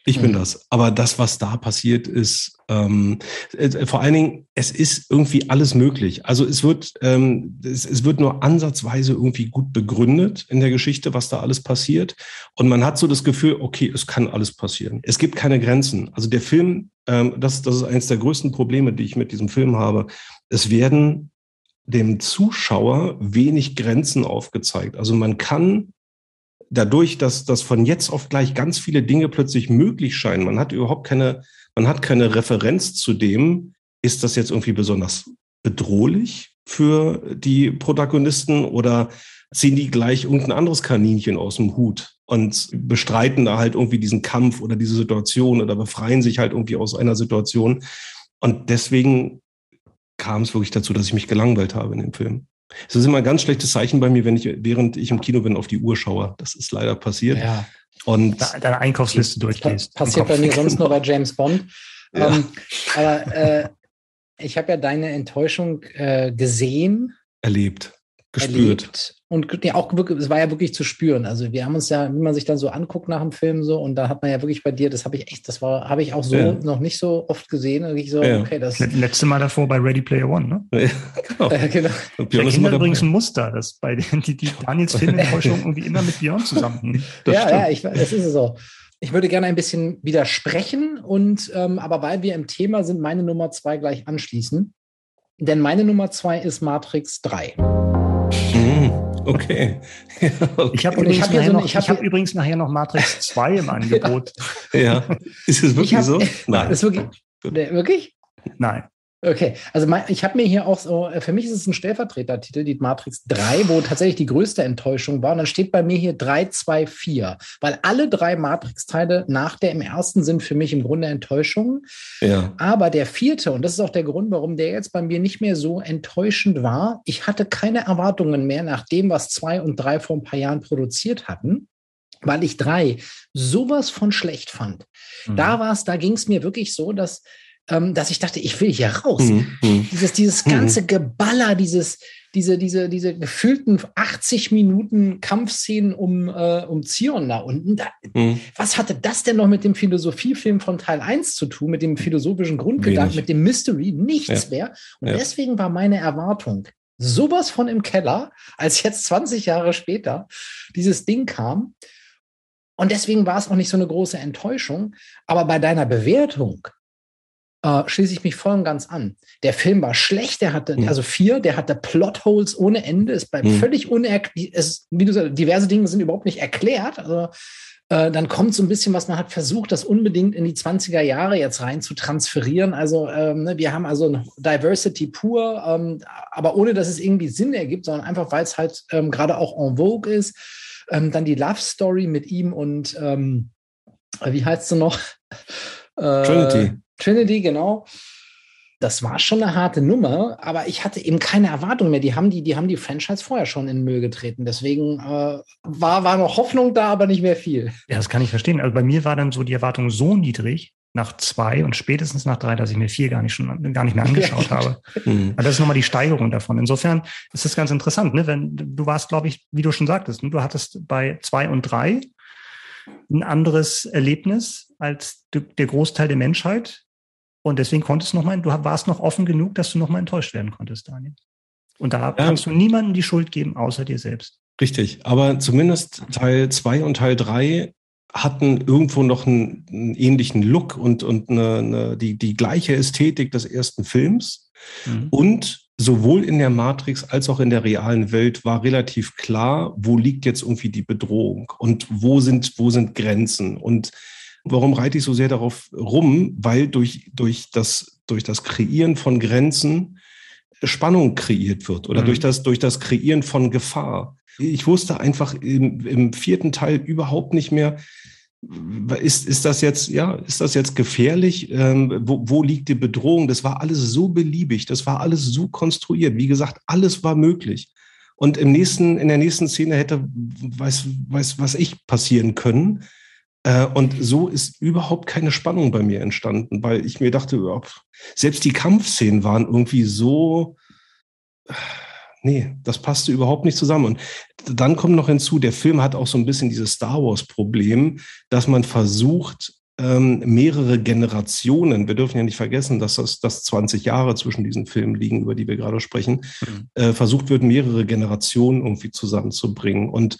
Ich bin mhm. das. Aber das, was da passiert ist, ähm, äh, vor allen Dingen, es ist irgendwie alles möglich. Also es wird, ähm, es, es, wird nur ansatzweise irgendwie gut begründet in der Geschichte, was da alles passiert. Und man hat so das Gefühl, okay, es kann alles passieren. Es gibt keine Grenzen. Also der Film, ähm, das, das ist eines der größten Probleme, die ich mit diesem Film habe. Es werden dem Zuschauer wenig Grenzen aufgezeigt. Also man kann dadurch, dass, dass von jetzt auf gleich ganz viele Dinge plötzlich möglich scheinen, man hat überhaupt keine, man hat keine Referenz zu dem, ist das jetzt irgendwie besonders bedrohlich für die Protagonisten oder ziehen die gleich irgendein anderes Kaninchen aus dem Hut und bestreiten da halt irgendwie diesen Kampf oder diese Situation oder befreien sich halt irgendwie aus einer Situation. Und deswegen kam es wirklich dazu, dass ich mich gelangweilt habe in dem Film. Es ist immer ein ganz schlechtes Zeichen bei mir, wenn ich, während ich im Kino bin, auf die Uhr schaue. Das ist leider passiert. Ja. Und deine Einkaufsliste durchgehst. Passiert bei mir sonst nur bei James Bond. Ja. Ähm, aber äh, ich habe ja deine Enttäuschung äh, gesehen. Erlebt gespürt. Erlebt. Und ja, auch wirklich, es war ja wirklich zu spüren. Also wir haben uns ja, wie man sich dann so anguckt nach dem Film so, und da hat man ja wirklich bei dir, das habe ich echt, das war, habe ich auch so ja. noch nicht so oft gesehen. Und ich so, ja. okay, das. Letzte Mal davor bei Ready Player One, ne? Ja, genau. Äh, genau. Und Björn ist übrigens ein Muster, dass bei den, die, die Daniels Filmenttäuschung irgendwie immer mit Björn zusammen. ja, ja, ich, das ist es so. Ich würde gerne ein bisschen widersprechen und ähm, aber weil wir im Thema sind, meine Nummer zwei gleich anschließen. Denn meine Nummer zwei ist Matrix 3. Okay. okay. Ich habe übrigens, hab so hab hab übrigens nachher noch Matrix 2 im Angebot. ja. Ist es wirklich hab, so? Nein. Ist wirklich, wirklich? Nein. Okay, also mein, ich habe mir hier auch so, äh, für mich ist es ein Stellvertretertitel, die Matrix 3, wo tatsächlich die größte Enttäuschung war. Und dann steht bei mir hier 3, 2, 4, weil alle drei Matrix-Teile nach der im ersten sind für mich im Grunde Enttäuschungen. Ja. Aber der vierte, und das ist auch der Grund, warum der jetzt bei mir nicht mehr so enttäuschend war, ich hatte keine Erwartungen mehr nach dem, was zwei und drei vor ein paar Jahren produziert hatten weil ich drei sowas von schlecht fand. Mhm. Da war es, da ging es mir wirklich so, dass ähm, dass ich dachte, ich will hier raus. Mhm. mhm. Dieses, dieses mhm. ganze Geballer, dieses, diese, diese, diese gefühlten 80 Minuten Kampfszenen um, äh, um Zion da unten. Da, mhm. Was hatte das denn noch mit dem Philosophiefilm von Teil 1 zu tun, mit dem philosophischen Grundgedanken, mit dem Mystery? Nichts ja. mehr. Und ja. deswegen war meine Erwartung, sowas von im Keller, als jetzt 20 Jahre später dieses Ding kam. Und deswegen war es auch nicht so eine große Enttäuschung. Aber bei deiner Bewertung äh, schließe ich mich voll und ganz an. Der Film war schlecht, der hatte, mhm. also vier, der hatte Plotholes ohne Ende, es bleibt mhm. völlig unerklärt, wie du sagst, diverse Dinge sind überhaupt nicht erklärt. Also äh, dann kommt so ein bisschen, was man hat versucht, das unbedingt in die 20er Jahre jetzt rein zu transferieren. Also ähm, ne, wir haben also Diversity pur, ähm, aber ohne, dass es irgendwie Sinn ergibt, sondern einfach, weil es halt ähm, gerade auch en vogue ist. Ähm, dann die Love Story mit ihm und ähm, wie heißt sie noch? Äh, Trinity. Trinity, genau. Das war schon eine harte Nummer, aber ich hatte eben keine Erwartung mehr. Die haben die, die haben die Franchise vorher schon in den Müll getreten. Deswegen äh, war, war noch Hoffnung da, aber nicht mehr viel. Ja, das kann ich verstehen. Also bei mir war dann so die Erwartung so niedrig nach zwei und spätestens nach drei, dass ich mir vier gar nicht schon gar nicht mehr angeschaut habe. Mhm. das ist nochmal die Steigerung davon. Insofern ist es ganz interessant, ne? Wenn du warst, glaube ich, wie du schon sagtest, ne? du hattest bei zwei und drei ein anderes Erlebnis als der Großteil der Menschheit. Und deswegen konntest du noch mal, du warst noch offen genug, dass du noch mal enttäuscht werden konntest, Daniel. Und da ja. kannst du niemandem die Schuld geben, außer dir selbst. Richtig. Aber zumindest Teil zwei und Teil drei hatten irgendwo noch einen, einen ähnlichen Look und, und eine, eine, die, die gleiche Ästhetik des ersten Films. Mhm. Und sowohl in der Matrix als auch in der realen Welt war relativ klar, wo liegt jetzt irgendwie die Bedrohung und wo sind, wo sind Grenzen. Und warum reite ich so sehr darauf rum? Weil durch, durch, das, durch das Kreieren von Grenzen Spannung kreiert wird oder mhm. durch, das, durch das Kreieren von Gefahr. Ich wusste einfach im, im vierten Teil überhaupt nicht mehr, ist, ist das jetzt, ja, ist das jetzt gefährlich? Ähm, wo, wo liegt die Bedrohung? Das war alles so beliebig, das war alles so konstruiert. Wie gesagt, alles war möglich. Und im nächsten, in der nächsten Szene hätte, weiß, weiß, was ich passieren können. Äh, und so ist überhaupt keine Spannung bei mir entstanden, weil ich mir dachte, selbst die Kampfszenen waren irgendwie so, nee, das passte überhaupt nicht zusammen. Und dann kommt noch hinzu, der Film hat auch so ein bisschen dieses Star Wars-Problem, dass man versucht, ähm, mehrere Generationen, wir dürfen ja nicht vergessen, dass das dass 20 Jahre zwischen diesen Filmen liegen, über die wir gerade sprechen, mhm. äh, versucht wird, mehrere Generationen irgendwie zusammenzubringen. Und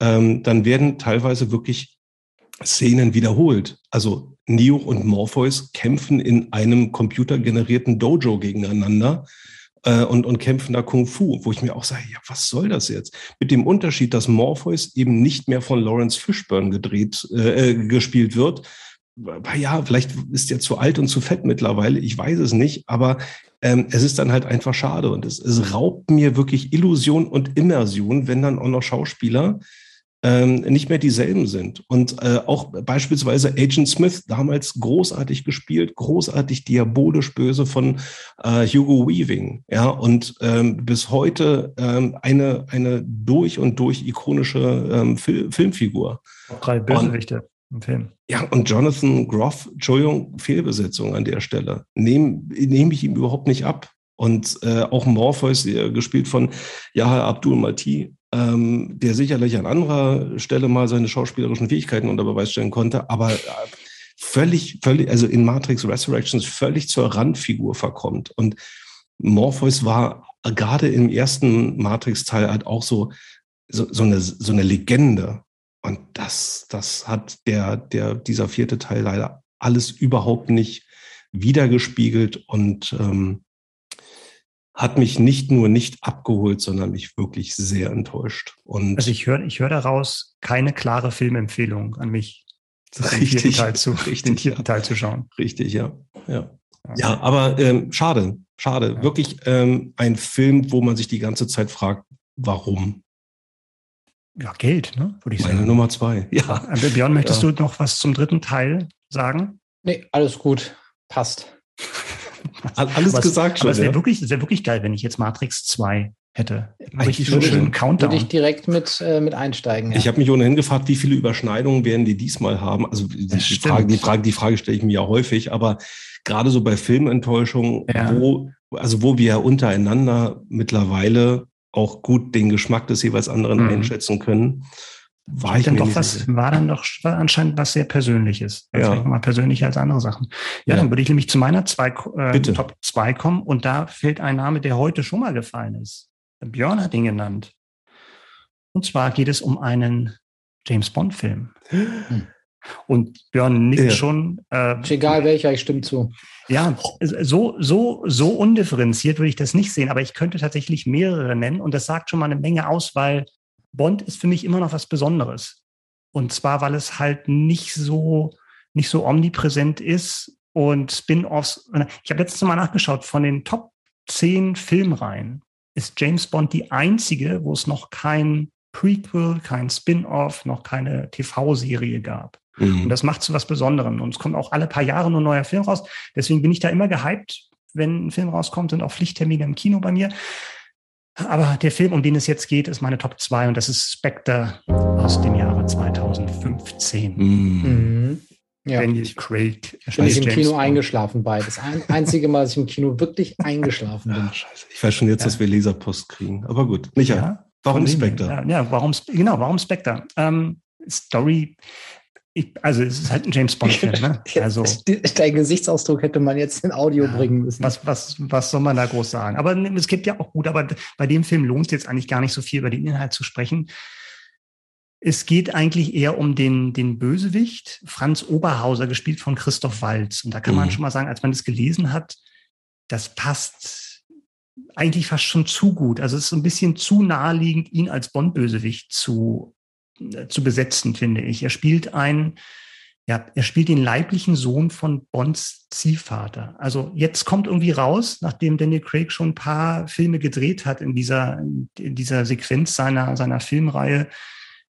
ähm, dann werden teilweise wirklich Szenen wiederholt. Also Neo und Morpheus kämpfen in einem computergenerierten Dojo gegeneinander äh, und, und kämpfen da Kung Fu, wo ich mir auch sage, ja, was soll das jetzt? Mit dem Unterschied, dass Morpheus eben nicht mehr von Lawrence Fishburne gedreht, äh, äh gespielt wird. Ja, vielleicht ist er zu alt und zu fett mittlerweile, ich weiß es nicht, aber ähm, es ist dann halt einfach schade und es, es raubt mir wirklich Illusion und Immersion, wenn dann auch noch Schauspieler ähm, nicht mehr dieselben sind. Und äh, auch beispielsweise Agent Smith, damals großartig gespielt, großartig diabolisch böse von äh, Hugo Weaving. Ja, und ähm, bis heute ähm, eine, eine durch und durch ikonische ähm, Fil Filmfigur. Drei Bösewichte im Film. Ja, und Jonathan Groff, Entschuldigung, Fehlbesetzung an der Stelle. Nehme nehm ich ihm überhaupt nicht ab. Und äh, auch Morpheus, gespielt von Yahya Abdul Mati, ähm, der sicherlich an anderer Stelle mal seine schauspielerischen Fähigkeiten unter Beweis stellen konnte, aber äh, völlig, völlig, also in Matrix Resurrections völlig zur Randfigur verkommt. Und Morpheus war gerade im ersten Matrix-Teil halt auch so, so, so, eine, so eine Legende. Und das, das hat der, der, dieser vierte Teil leider alles überhaupt nicht wiedergespiegelt und ähm, hat mich nicht nur nicht abgeholt, sondern mich wirklich sehr enttäuscht. Und also ich höre ich höre daraus keine klare Filmempfehlung an mich, richtig, den Teil zu, richtig, den vierten Teil zu schauen. Richtig, ja. Ja, ja aber ähm, schade, schade. Ja. Wirklich ähm, ein Film, wo man sich die ganze Zeit fragt, warum? Ja, Geld, ne? Würde ich Meine sagen. Nummer zwei. Ja. Äh, Björn, möchtest ja. du noch was zum dritten Teil sagen? Nee, alles gut. Passt. Alles aber gesagt schon. Aber es wäre ja? wirklich, wär wirklich geil, wenn ich jetzt Matrix 2 hätte. Richtig so schönen Countdown. Würde ich direkt mit, äh, mit einsteigen. Ja. Ich habe mich ohnehin gefragt, wie viele Überschneidungen werden die diesmal haben. Also die, die Frage, die, Frage, die Frage stelle ich mir ja häufig, aber gerade so bei Filmenttäuschungen, ja. wo, also wo wir ja untereinander mittlerweile auch gut den Geschmack des jeweils anderen mhm. einschätzen können, war ich dann doch was, war dann doch war anscheinend was sehr Persönliches. Also ja. mal persönlicher als andere Sachen. Ja, ja, dann würde ich nämlich zu meiner zwei, äh, Top 2 kommen und da fällt ein Name, der heute schon mal gefallen ist. Björn hat ihn genannt. Und zwar geht es um einen James Bond Film. Hm. Und Björn nickt ja. schon. Äh, ist egal welcher, ich stimme zu. Ja, so, so, so undifferenziert würde ich das nicht sehen, aber ich könnte tatsächlich mehrere nennen und das sagt schon mal eine Menge aus, weil Bond ist für mich immer noch was Besonderes. Und zwar, weil es halt nicht so, nicht so omnipräsent ist und Spin-offs. Ich habe letztes Mal nachgeschaut, von den Top 10 Filmreihen ist James Bond die einzige, wo es noch kein Prequel, kein Spin-off, noch keine TV-Serie gab. Mhm. Und das macht zu was Besonderem. Und es kommt auch alle paar Jahre nur ein neuer Film raus. Deswegen bin ich da immer gehypt, wenn ein Film rauskommt, sind auch Pflichttermine im Kino bei mir. Aber der Film, um den es jetzt geht, ist meine Top 2 und das ist Spectre aus dem Jahre 2015. Mm. Mhm. Ja. Daniel Craig. Bin ich im James Kino Bond. eingeschlafen bei. Das ein, einzige Mal, dass ich im Kino wirklich eingeschlafen bin. Ach, scheiße. Ich weiß schon jetzt, ja. dass wir Leserpost kriegen. Aber gut. Micha, ja, warum Spectre? Ja, ja, warum, genau, warum Spectre? Ähm, Story ich, also es ist halt ein James Bond-Film. Ne? Also, Dein Gesichtsausdruck hätte man jetzt in Audio ja, bringen müssen. Was, was, was soll man da groß sagen? Aber es gibt ja auch gut, aber bei dem Film lohnt es jetzt eigentlich gar nicht so viel über den Inhalt zu sprechen. Es geht eigentlich eher um den, den Bösewicht, Franz Oberhauser, gespielt von Christoph Walz. Und da kann mhm. man schon mal sagen, als man das gelesen hat, das passt eigentlich fast schon zu gut. Also es ist ein bisschen zu naheliegend, ihn als Bond-Bösewicht zu, zu besetzen, finde ich. Er spielt einen, ja, er spielt den leiblichen Sohn von Bonds Ziehvater. Also jetzt kommt irgendwie raus, nachdem Daniel Craig schon ein paar Filme gedreht hat in dieser, in dieser Sequenz seiner, seiner Filmreihe,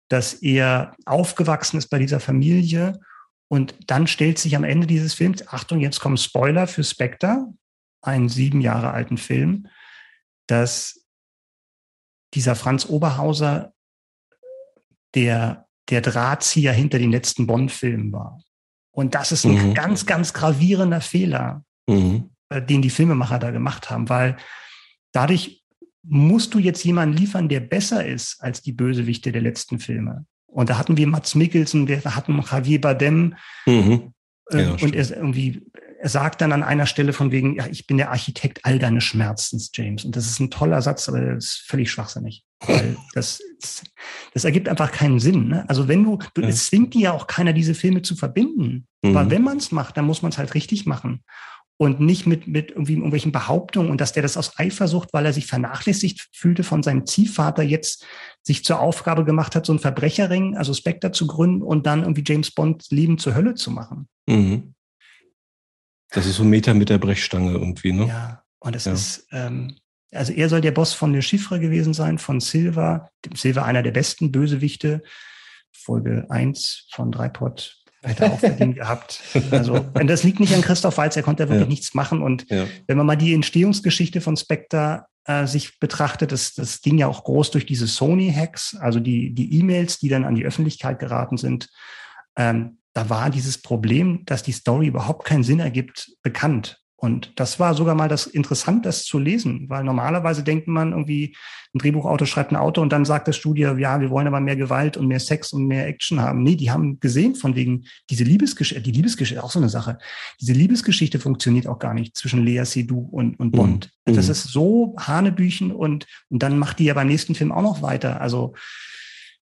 dass er aufgewachsen ist bei dieser Familie. Und dann stellt sich am Ende dieses Films, Achtung, jetzt kommen Spoiler für Spectre, einen sieben Jahre alten Film, dass dieser Franz Oberhauser der der Drahtzieher hinter den letzten Bond-Filmen war. Und das ist ein mhm. ganz, ganz gravierender Fehler, mhm. Äh, den die Filmemacher da gemacht haben, weil dadurch musst du jetzt jemanden liefern, der besser ist als die Bösewichte der letzten Filme. Und da hatten wir Mats Mikkelsen, wir hatten Javier Bardem. Mhm. Äh, ja, und er irgendwie, er sagt dann an einer Stelle von wegen, ja, ich bin der Architekt all deines Schmerzens, James. Und das ist ein toller Satz, aber das ist völlig schwachsinnig. Weil das, das ergibt einfach keinen Sinn. Ne? Also wenn du, du ja. es zwingt dir ja auch keiner, diese Filme zu verbinden. Mhm. Aber wenn man es macht, dann muss man es halt richtig machen. Und nicht mit, mit irgendwie irgendwelchen Behauptungen und dass der das aus Eifersucht, weil er sich vernachlässigt fühlte von seinem Ziehvater, jetzt sich zur Aufgabe gemacht hat, so ein Verbrecherring, also Spectre zu gründen und dann irgendwie James Bond Leben zur Hölle zu machen. Mhm. Das ist so ein Meter mit der Brechstange irgendwie, ne? Ja, und es ja. ist, ähm, also er soll der Boss von Le Chiffre gewesen sein, von Silva. Silva einer der besten Bösewichte. Folge 1 von Dreipot hätte auch verdient gehabt. Also, das liegt nicht an Christoph Walz, er konnte wirklich ja. nichts machen. Und ja. wenn man mal die Entstehungsgeschichte von Spectre äh, sich betrachtet, das, das ging ja auch groß durch diese Sony-Hacks, also die die E-Mails, die dann an die Öffentlichkeit geraten sind. Ähm, da war dieses Problem, dass die Story überhaupt keinen Sinn ergibt, bekannt. Und das war sogar mal das Interessant, das zu lesen, weil normalerweise denkt man irgendwie, ein Drehbuchautor schreibt ein Auto und dann sagt das Studio, ja, wir wollen aber mehr Gewalt und mehr Sex und mehr Action haben. Nee, die haben gesehen von wegen, diese Liebesgeschichte, die Liebesgeschichte, auch so eine Sache. Diese Liebesgeschichte funktioniert auch gar nicht zwischen Lea Seydoux und, und Bond. Mhm. Das mhm. ist so Hanebüchen und, und dann macht die ja beim nächsten Film auch noch weiter. Also,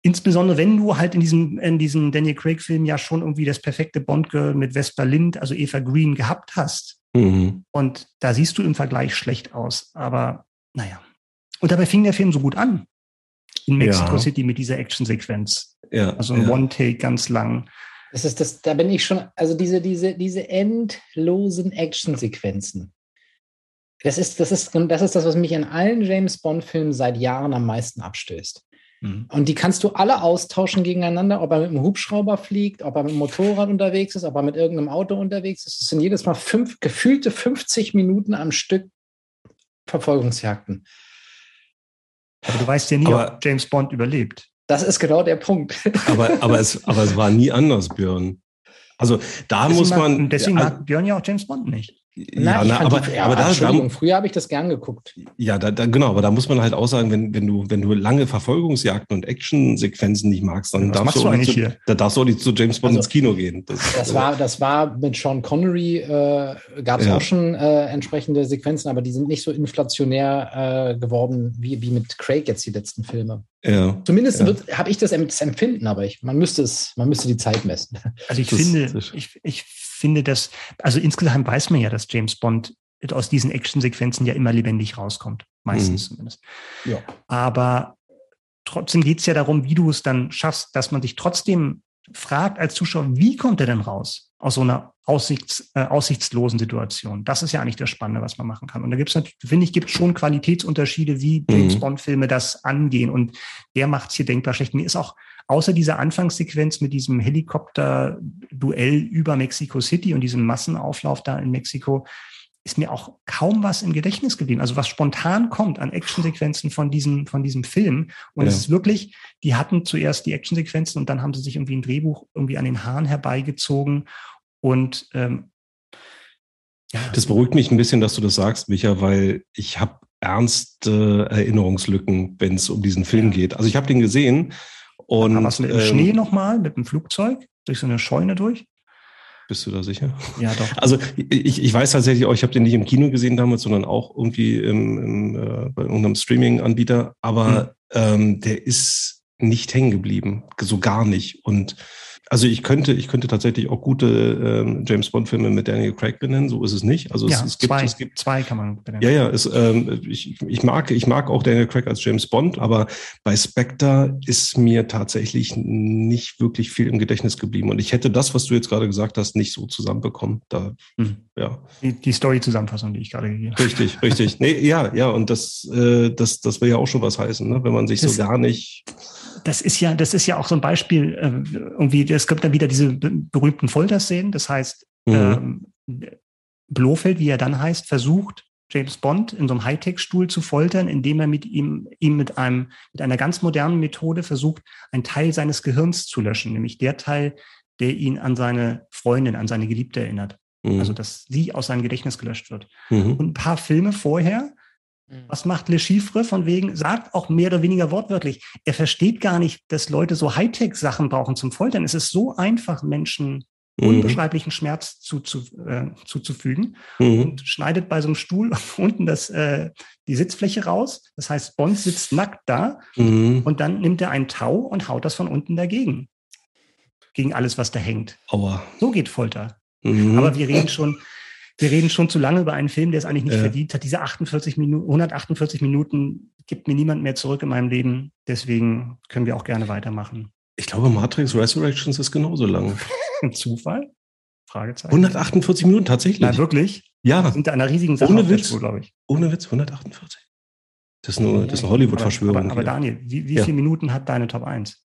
Insbesondere wenn du halt in diesem, in diesem Daniel Craig-Film ja schon irgendwie das perfekte Bond-Girl mit Vesper Lind, also Eva Green, gehabt hast. Mhm. Und da siehst du im Vergleich schlecht aus. Aber naja. Und dabei fing der Film so gut an. In Mexico ja. City mit dieser Actionsequenz. Ja, also ein ja. One-Take ganz lang. Das ist das, da bin ich schon, also diese, diese, diese endlosen Actionsequenzen. Das ist, das ist, das ist das, was mich in allen James Bond-Filmen seit Jahren am meisten abstößt. Mhm. Und die kannst du alle austauschen gegeneinander, ob er mit einem Hubschrauber fliegt, ob er mit einem Motorrad unterwegs ist, ob er mit irgendeinem Auto unterwegs ist. Es sind jedes Mal fünf, gefühlte 50 Minuten am Stück Verfolgungsjagden. Aber du weißt ja nie, aber, ob James Bond überlebt. Das ist genau der Punkt. Aber, aber, es, aber es war nie anders, Björn. Also da deswegen muss man. Deswegen mag Björn ja auch James Bond nicht. Na, ja, na, aber, die, ja, aber da, da, früher habe ich das gern geguckt. Ja, da, da, genau, aber da muss man halt auch sagen, wenn, wenn du, wenn du lange Verfolgungsjagden und Actionsequenzen nicht magst, dann darfst du, auch nicht zu, da darfst du auch nicht zu James Bond also, ins Kino gehen. Das, das war, das war mit Sean Connery, äh, gab es ja. auch schon äh, entsprechende Sequenzen, aber die sind nicht so inflationär äh, geworden wie, wie mit Craig jetzt die letzten Filme. Ja. Zumindest ja. habe ich das, das, Empfinden, aber ich, man müsste es, man müsste die Zeit messen. Also ich das, finde, das ich, ich finde, dass, also insgesamt weiß man ja, dass James Bond aus diesen Actionsequenzen ja immer lebendig rauskommt. Meistens mhm. zumindest. Ja. Aber trotzdem geht es ja darum, wie du es dann schaffst, dass man sich trotzdem fragt als Zuschauer, wie kommt er denn raus aus so einer aussichts, äh, aussichtslosen Situation? Das ist ja eigentlich das Spannende, was man machen kann. Und da gibt es natürlich, finde ich, gibt schon Qualitätsunterschiede, wie James mhm. Bond-Filme das angehen. Und der macht es hier denkbar schlecht. Mir ist auch außer dieser Anfangssequenz mit diesem Helikopter-Duell über Mexico City und diesem Massenauflauf da in Mexiko, ist mir auch kaum was im Gedächtnis geblieben. Also was spontan kommt an Actionsequenzen von diesem, von diesem Film. Und ja. es ist wirklich, die hatten zuerst die Actionsequenzen und dann haben sie sich irgendwie ein Drehbuch irgendwie an den Haaren herbeigezogen. Und ähm, ja. Das beruhigt mich ein bisschen, dass du das sagst, Micha, weil ich habe ernste Erinnerungslücken, wenn es um diesen Film geht. Also ich habe den gesehen und. Was mit dem ähm, Schnee nochmal, mit dem Flugzeug, durch so eine Scheune durch? Bist du da sicher? Ja, doch. Also ich, ich weiß tatsächlich auch, ich habe den nicht im Kino gesehen damals, sondern auch irgendwie im, im, äh, bei irgendeinem Streaming-Anbieter. Aber hm. ähm, der ist nicht hängen geblieben, so gar nicht. Und also ich könnte, ich könnte tatsächlich auch gute ähm, James Bond-Filme mit Daniel Craig benennen, so ist es nicht. Also ja, es, es, gibt, zwei, es gibt zwei kann man benennen. Ja, ja, es, ähm, ich, ich, mag, ich mag auch Daniel Craig als James Bond, aber bei Spectre ist mir tatsächlich nicht wirklich viel im Gedächtnis geblieben. Und ich hätte das, was du jetzt gerade gesagt hast, nicht so zusammenbekommen. Da, hm. ja. Die, die Story-Zusammenfassung, die ich gerade gegeben habe. Richtig, richtig. Nee, ja, ja, und das, äh, das, das will ja auch schon was heißen, ne? wenn man sich das, so gar nicht das ist ja, das ist ja auch so ein Beispiel, äh, irgendwie, es gibt dann wieder diese berühmten Folterszenen. Das heißt, mhm. ähm, Blofeld, wie er dann heißt, versucht, James Bond in so einem Hightech-Stuhl zu foltern, indem er mit ihm, ihm mit einem, mit einer ganz modernen Methode versucht, einen Teil seines Gehirns zu löschen, nämlich der Teil, der ihn an seine Freundin, an seine Geliebte erinnert. Mhm. Also, dass sie aus seinem Gedächtnis gelöscht wird. Mhm. Und ein paar Filme vorher. Was macht Le Chiffre von wegen, sagt auch mehr oder weniger wortwörtlich, er versteht gar nicht, dass Leute so Hightech-Sachen brauchen zum Foltern. Es ist so einfach, Menschen mhm. unbeschreiblichen Schmerz zuzu, äh, zuzufügen mhm. und schneidet bei so einem Stuhl unten das, äh, die Sitzfläche raus. Das heißt, Bond sitzt nackt da mhm. und dann nimmt er ein Tau und haut das von unten dagegen. Gegen alles, was da hängt. Aua. So geht Folter. Mhm. Aber wir reden schon, wir reden schon zu lange über einen Film, der es eigentlich nicht ja. verdient hat. Diese 48 Minuten, 148 Minuten gibt mir niemand mehr zurück in meinem Leben. Deswegen können wir auch gerne weitermachen. Ich glaube, Matrix Resurrections ist genauso lang. Ein Zufall? Fragezeichen. 148 Minuten tatsächlich. Na, wirklich? Ja. Wir sind da einer riesigen Sache Ohne Witz, glaube ich. Ohne Witz, 148. Das ist, nur, das ist eine Hollywood-Verschwörung. Aber, aber, aber, Daniel, wie, wie ja. viele Minuten hat deine Top 1?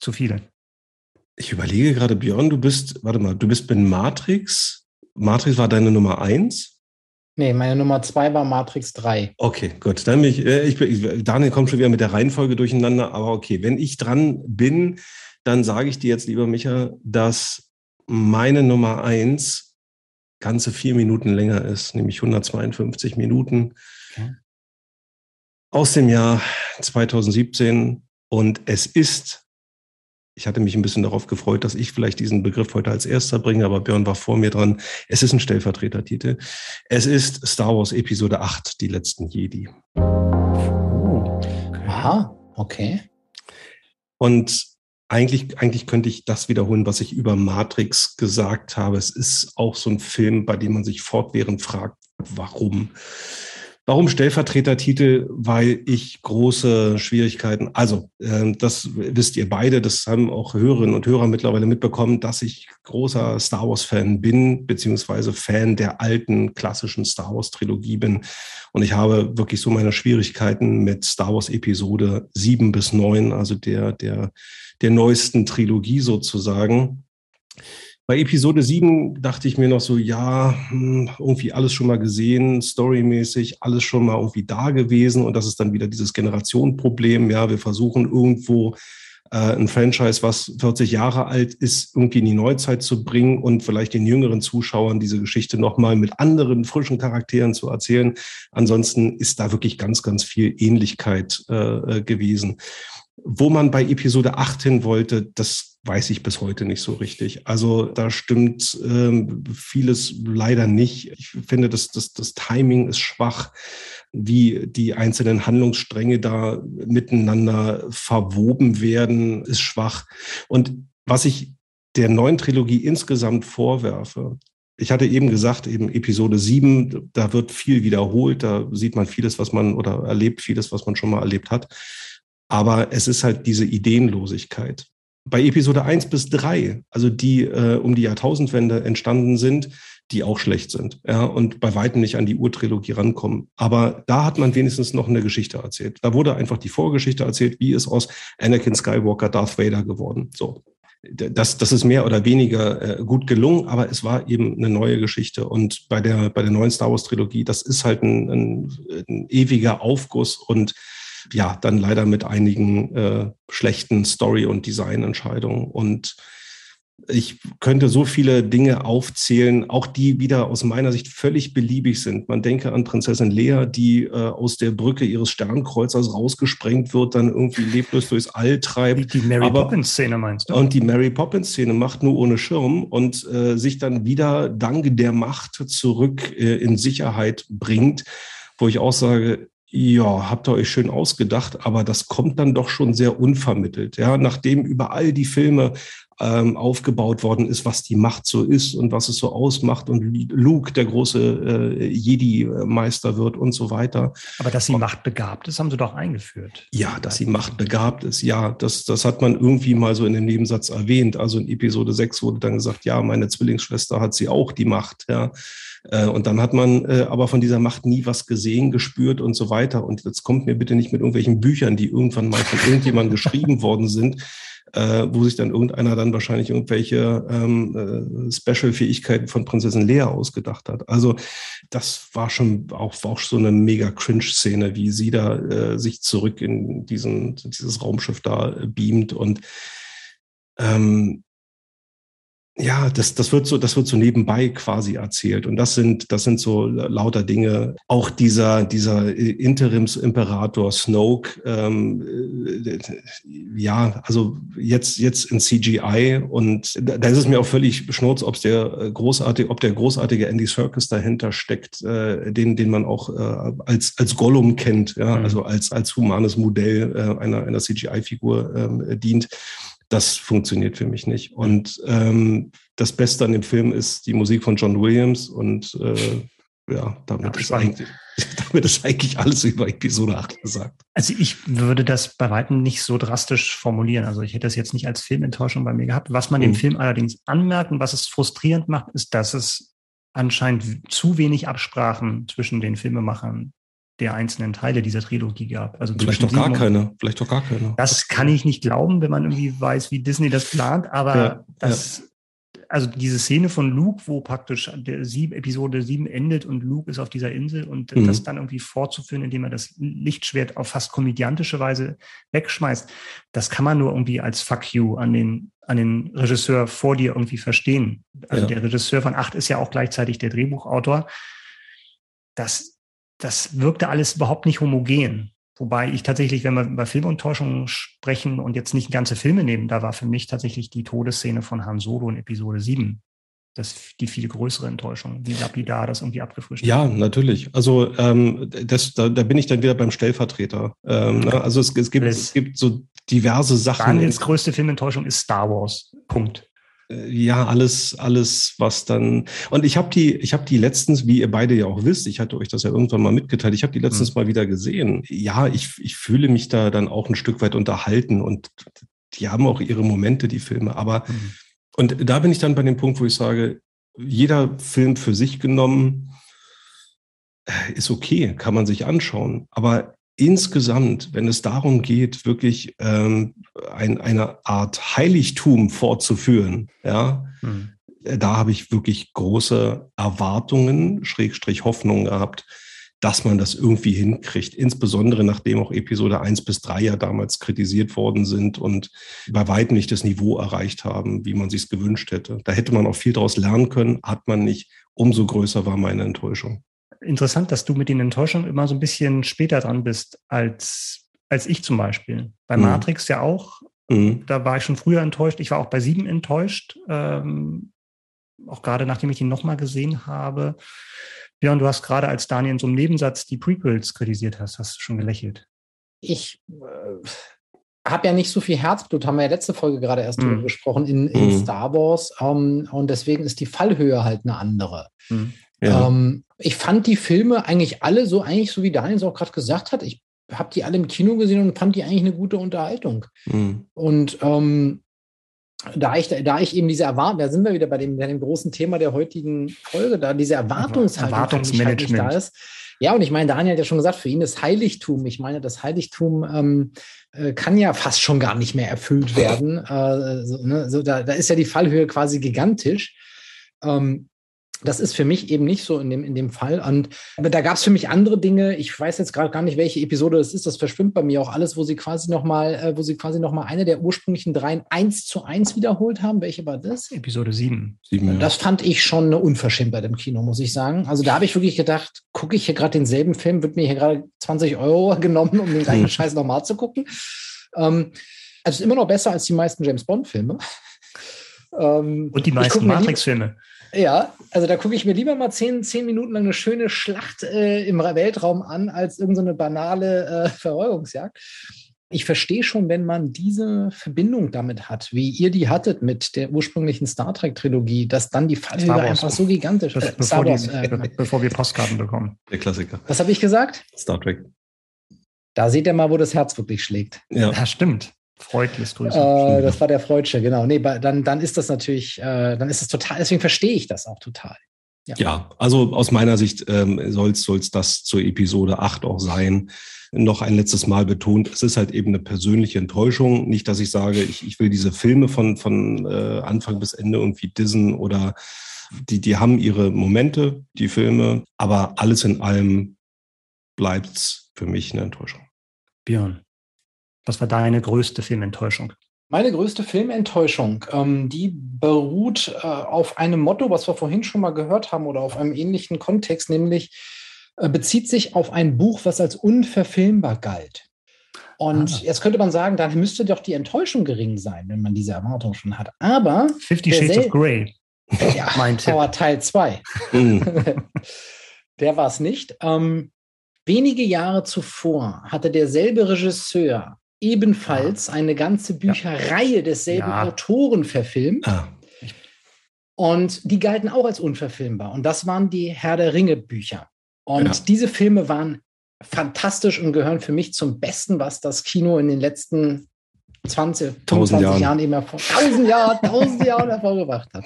Zu viele. Ich überlege gerade, Björn, du bist, warte mal, du bist in Matrix. Matrix war deine Nummer eins? Nee, meine Nummer zwei war Matrix 3. Okay, gut. Dann bin ich, äh, ich, ich, Daniel kommt schon wieder mit der Reihenfolge durcheinander, aber okay, wenn ich dran bin, dann sage ich dir jetzt, lieber Micha, dass meine Nummer eins ganze vier Minuten länger ist, nämlich 152 Minuten okay. aus dem Jahr 2017. Und es ist ich hatte mich ein bisschen darauf gefreut, dass ich vielleicht diesen Begriff heute als erster bringe, aber Björn war vor mir dran. Es ist ein Stellvertretertitel. Es ist Star Wars Episode 8, die letzten Jedi. Oh, okay. Aha, okay. Und eigentlich, eigentlich könnte ich das wiederholen, was ich über Matrix gesagt habe. Es ist auch so ein Film, bei dem man sich fortwährend fragt, warum? Warum Stellvertretertitel? Weil ich große Schwierigkeiten, also äh, das wisst ihr beide, das haben auch Hörerinnen und Hörer mittlerweile mitbekommen, dass ich großer Star Wars-Fan bin, beziehungsweise Fan der alten klassischen Star Wars-Trilogie bin. Und ich habe wirklich so meine Schwierigkeiten mit Star Wars Episode sieben bis neun, also der, der, der neuesten Trilogie sozusagen. Bei Episode 7 dachte ich mir noch so, ja, hm, irgendwie alles schon mal gesehen, storymäßig, alles schon mal irgendwie da gewesen. Und das ist dann wieder dieses Generationenproblem. Ja, wir versuchen irgendwo äh, ein Franchise, was 40 Jahre alt ist, irgendwie in die Neuzeit zu bringen und vielleicht den jüngeren Zuschauern diese Geschichte nochmal mit anderen frischen Charakteren zu erzählen. Ansonsten ist da wirklich ganz, ganz viel Ähnlichkeit äh, äh gewesen. Wo man bei Episode 8 hin wollte, das weiß ich bis heute nicht so richtig. Also da stimmt ähm, vieles leider nicht. Ich finde, dass das, das Timing ist schwach, wie die einzelnen Handlungsstränge da miteinander verwoben werden, ist schwach. Und was ich der neuen Trilogie insgesamt vorwerfe, ich hatte eben gesagt, eben Episode 7, da wird viel wiederholt, da sieht man vieles, was man oder erlebt vieles, was man schon mal erlebt hat. Aber es ist halt diese Ideenlosigkeit. Bei Episode 1 bis 3, also die äh, um die Jahrtausendwende entstanden sind, die auch schlecht sind ja, und bei weitem nicht an die Urtrilogie rankommen. Aber da hat man wenigstens noch eine Geschichte erzählt. Da wurde einfach die Vorgeschichte erzählt, wie ist aus Anakin Skywalker Darth Vader geworden. So. Das, das ist mehr oder weniger äh, gut gelungen, aber es war eben eine neue Geschichte. Und bei der, bei der neuen Star Wars Trilogie, das ist halt ein, ein, ein ewiger Aufguss und ja, dann leider mit einigen äh, schlechten Story- und Designentscheidungen. Und ich könnte so viele Dinge aufzählen, auch die wieder aus meiner Sicht völlig beliebig sind. Man denke an Prinzessin Lea, die äh, aus der Brücke ihres Sternkreuzers rausgesprengt wird, dann irgendwie leblos durchs All treibt. Die, Mary Poppins-Szene meinst du? Und die Mary Poppins-Szene macht nur ohne Schirm und äh, sich dann wieder dank der Macht zurück äh, in Sicherheit bringt, wo ich auch sage, ja, habt ihr euch schön ausgedacht, aber das kommt dann doch schon sehr unvermittelt. Ja, nachdem über all die Filme ähm, aufgebaut worden ist, was die Macht so ist und was es so ausmacht und Luke der große äh, Jedi-Meister wird und so weiter. Aber dass sie machtbegabt ist, haben sie doch eingeführt. Ja, dass sie machtbegabt ist, ja, das, das hat man irgendwie mal so in dem Nebensatz erwähnt. Also in Episode 6 wurde dann gesagt, ja, meine Zwillingsschwester hat sie auch die Macht, ja. Äh, und dann hat man äh, aber von dieser Macht nie was gesehen, gespürt und so weiter. Und jetzt kommt mir bitte nicht mit irgendwelchen Büchern, die irgendwann mal von irgendjemandem geschrieben worden sind, äh, wo sich dann irgendeiner dann wahrscheinlich irgendwelche ähm, äh, Special-Fähigkeiten von Prinzessin Lea ausgedacht hat. Also das war schon auch, war auch so eine mega Cringe-Szene, wie sie da äh, sich zurück in diesen, dieses Raumschiff da beamt und ähm, ja, das, das wird so, das wird so nebenbei quasi erzählt. Und das sind, das sind so lauter Dinge. Auch dieser, dieser Interimsimperator Snoke, ähm, äh, ja, also jetzt, jetzt in CGI und da, ist es mir auch völlig schnurz, ob der großartige, ob der großartige Andy Serkis dahinter steckt, äh, den, den man auch äh, als, als Gollum kennt, ja, mhm. also als, als humanes Modell äh, einer, einer CGI-Figur ähm, dient das funktioniert für mich nicht. Und ähm, das Beste an dem Film ist die Musik von John Williams und äh, ja, damit, ja, ist eigentlich, damit ist eigentlich alles über Episode 8 gesagt. Also ich würde das bei weitem nicht so drastisch formulieren. Also ich hätte das jetzt nicht als Filmenttäuschung bei mir gehabt. Was man mhm. dem Film allerdings anmerkt und was es frustrierend macht, ist, dass es anscheinend zu wenig Absprachen zwischen den Filmemachern der einzelnen Teile dieser Trilogie gab. Also vielleicht doch gar keine, vielleicht doch gar keine. Das kann ich nicht glauben, wenn man irgendwie weiß, wie Disney das plant, aber ja, das, ja. also diese Szene von Luke, wo praktisch der sieben, Episode 7 endet und Luke ist auf dieser Insel und mhm. das dann irgendwie fortzuführen, indem er das Lichtschwert auf fast komödiantische Weise wegschmeißt, das kann man nur irgendwie als Fuck you an den an den Regisseur vor dir irgendwie verstehen. Also ja. der Regisseur von Acht ist ja auch gleichzeitig der Drehbuchautor. Das das wirkte alles überhaupt nicht homogen. Wobei ich tatsächlich, wenn wir über Filmuntäuschungen sprechen und jetzt nicht ganze Filme nehmen, da war für mich tatsächlich die Todesszene von Han Solo in Episode 7 das die viel größere Enttäuschung, wie lapidar das irgendwie abgefrischt Ja, natürlich. Also ähm, das, da, da bin ich dann wieder beim Stellvertreter. Ähm, ne? Also es, es, gibt, es gibt so diverse Sachen. Daniels größte Filmenttäuschung ist Star Wars. Punkt. Äh, ja, alles, alles, was dann. Und ich habe die, ich habe die letztens, wie ihr beide ja auch wisst, ich hatte euch das ja irgendwann mal mitgeteilt, ich habe die letztens mhm. mal wieder gesehen. Ja, ich, ich fühle mich da dann auch ein Stück weit unterhalten und die haben auch ihre Momente, die Filme. Aber mhm. und da bin ich dann bei dem Punkt, wo ich sage, jeder Film für sich genommen äh, ist okay, kann man sich anschauen. Aber insgesamt, wenn es darum geht, wirklich ähm, ein, eine Art Heiligtum fortzuführen, ja, mhm. da habe ich wirklich große Erwartungen, Schrägstrich Hoffnungen gehabt, dass man das irgendwie hinkriegt, insbesondere nachdem auch Episode 1 bis 3 ja damals kritisiert worden sind und bei weitem nicht das Niveau erreicht haben, wie man sich es gewünscht hätte. Da hätte man auch viel daraus lernen können, hat man nicht. Umso größer war meine Enttäuschung interessant, dass du mit den Enttäuschungen immer so ein bisschen später dran bist als, als ich zum Beispiel. Bei mhm. Matrix ja auch. Mhm. Da war ich schon früher enttäuscht. Ich war auch bei sieben enttäuscht. Ähm, auch gerade nachdem ich ihn nochmal gesehen habe. Björn, du hast gerade als Daniel in so einem Nebensatz die Prequels kritisiert hast, hast du schon gelächelt. Ich äh, habe ja nicht so viel Herzblut, haben wir ja letzte Folge gerade erst mm. drüber gesprochen, in, in mm. Star Wars. Um, ähm, und deswegen ist die Fallhöhe halt eine andere. Mm. Ja. Ähm, ich fand die Filme eigentlich alle so, eigentlich so wie Daniel es auch gerade gesagt hat. Ich habe die alle im Kino gesehen und fand die eigentlich eine gute Unterhaltung. Mhm. Und ähm, da ich, da ich eben diese Erwartung, da sind wir wieder bei dem, bei dem großen Thema der heutigen Folge, da diese Erwartungshaltung halt Erwartungsmanagement halt da ist. Ja, und ich meine, Daniel hat ja schon gesagt, für ihn das Heiligtum, ich meine, das Heiligtum ähm, äh, kann ja fast schon gar nicht mehr erfüllt werden. Äh, so, ne? so, da, da ist ja die Fallhöhe quasi gigantisch. Ähm, das ist für mich eben nicht so in dem, in dem Fall. Und aber da gab es für mich andere Dinge. Ich weiß jetzt gerade gar nicht, welche Episode das ist. Das verschwimmt bei mir auch alles, wo sie quasi nochmal, äh, wo sie quasi noch mal eine der ursprünglichen dreien eins zu eins wiederholt haben. Welche war das? Episode sieben. sieben ja. Das fand ich schon eine Unverschämtheit im Kino, muss ich sagen. Also da habe ich wirklich gedacht, gucke ich hier gerade denselben Film, wird mir hier gerade 20 Euro genommen, um den gleichen Scheiß nochmal zu gucken. Ähm, also ist immer noch besser als die meisten James Bond-Filme. Ähm, Und die meisten Matrix-Filme. Ja, also da gucke ich mir lieber mal zehn, zehn Minuten lang eine schöne Schlacht äh, im Weltraum an, als irgendeine so banale äh, Verfolgungsjagd. Ich verstehe schon, wenn man diese Verbindung damit hat, wie ihr die hattet mit der ursprünglichen Star Trek-Trilogie, dass dann die Fallhöhe einfach so gigantisch ist. Bevor, Wars, die, äh, bevor wir Postkarten bekommen. Der Klassiker. Was habe ich gesagt? Star Trek. Da seht ihr mal, wo das Herz wirklich schlägt. Ja, ja stimmt. Freud lässt grüßen. Äh, das war der Freudsche, genau. Nee, dann, dann ist das natürlich, äh, dann ist es total, deswegen verstehe ich das auch total. Ja, ja also aus meiner Sicht ähm, soll es das zur Episode 8 auch sein. Noch ein letztes Mal betont, es ist halt eben eine persönliche Enttäuschung. Nicht, dass ich sage, ich, ich will diese Filme von, von äh, Anfang bis Ende irgendwie dissen oder die, die haben ihre Momente, die Filme, aber alles in allem bleibt für mich eine Enttäuschung. Björn. Was war deine größte Filmenttäuschung? Meine größte Filmenttäuschung, ähm, die beruht äh, auf einem Motto, was wir vorhin schon mal gehört haben oder auf einem ähnlichen Kontext, nämlich äh, bezieht sich auf ein Buch, was als unverfilmbar galt. Und ah. jetzt könnte man sagen, dann müsste doch die Enttäuschung gering sein, wenn man diese Erwartung schon hat. Aber Fifty Shades of Grey. Ja, mein aber Teil 2. Mhm. der war es nicht. Ähm, wenige Jahre zuvor hatte derselbe Regisseur ebenfalls ja. eine ganze Bücherreihe ja. desselben ja. Autoren verfilmt. Ah. Und die galten auch als unverfilmbar. Und das waren die Herr der Ringe Bücher. Und diese Filme waren fantastisch und gehören für mich zum Besten, was das Kino in den letzten 20, 25 Jahren. Jahren eben hervor, 1000 Jahre, 1000 Jahre hervorgebracht hat.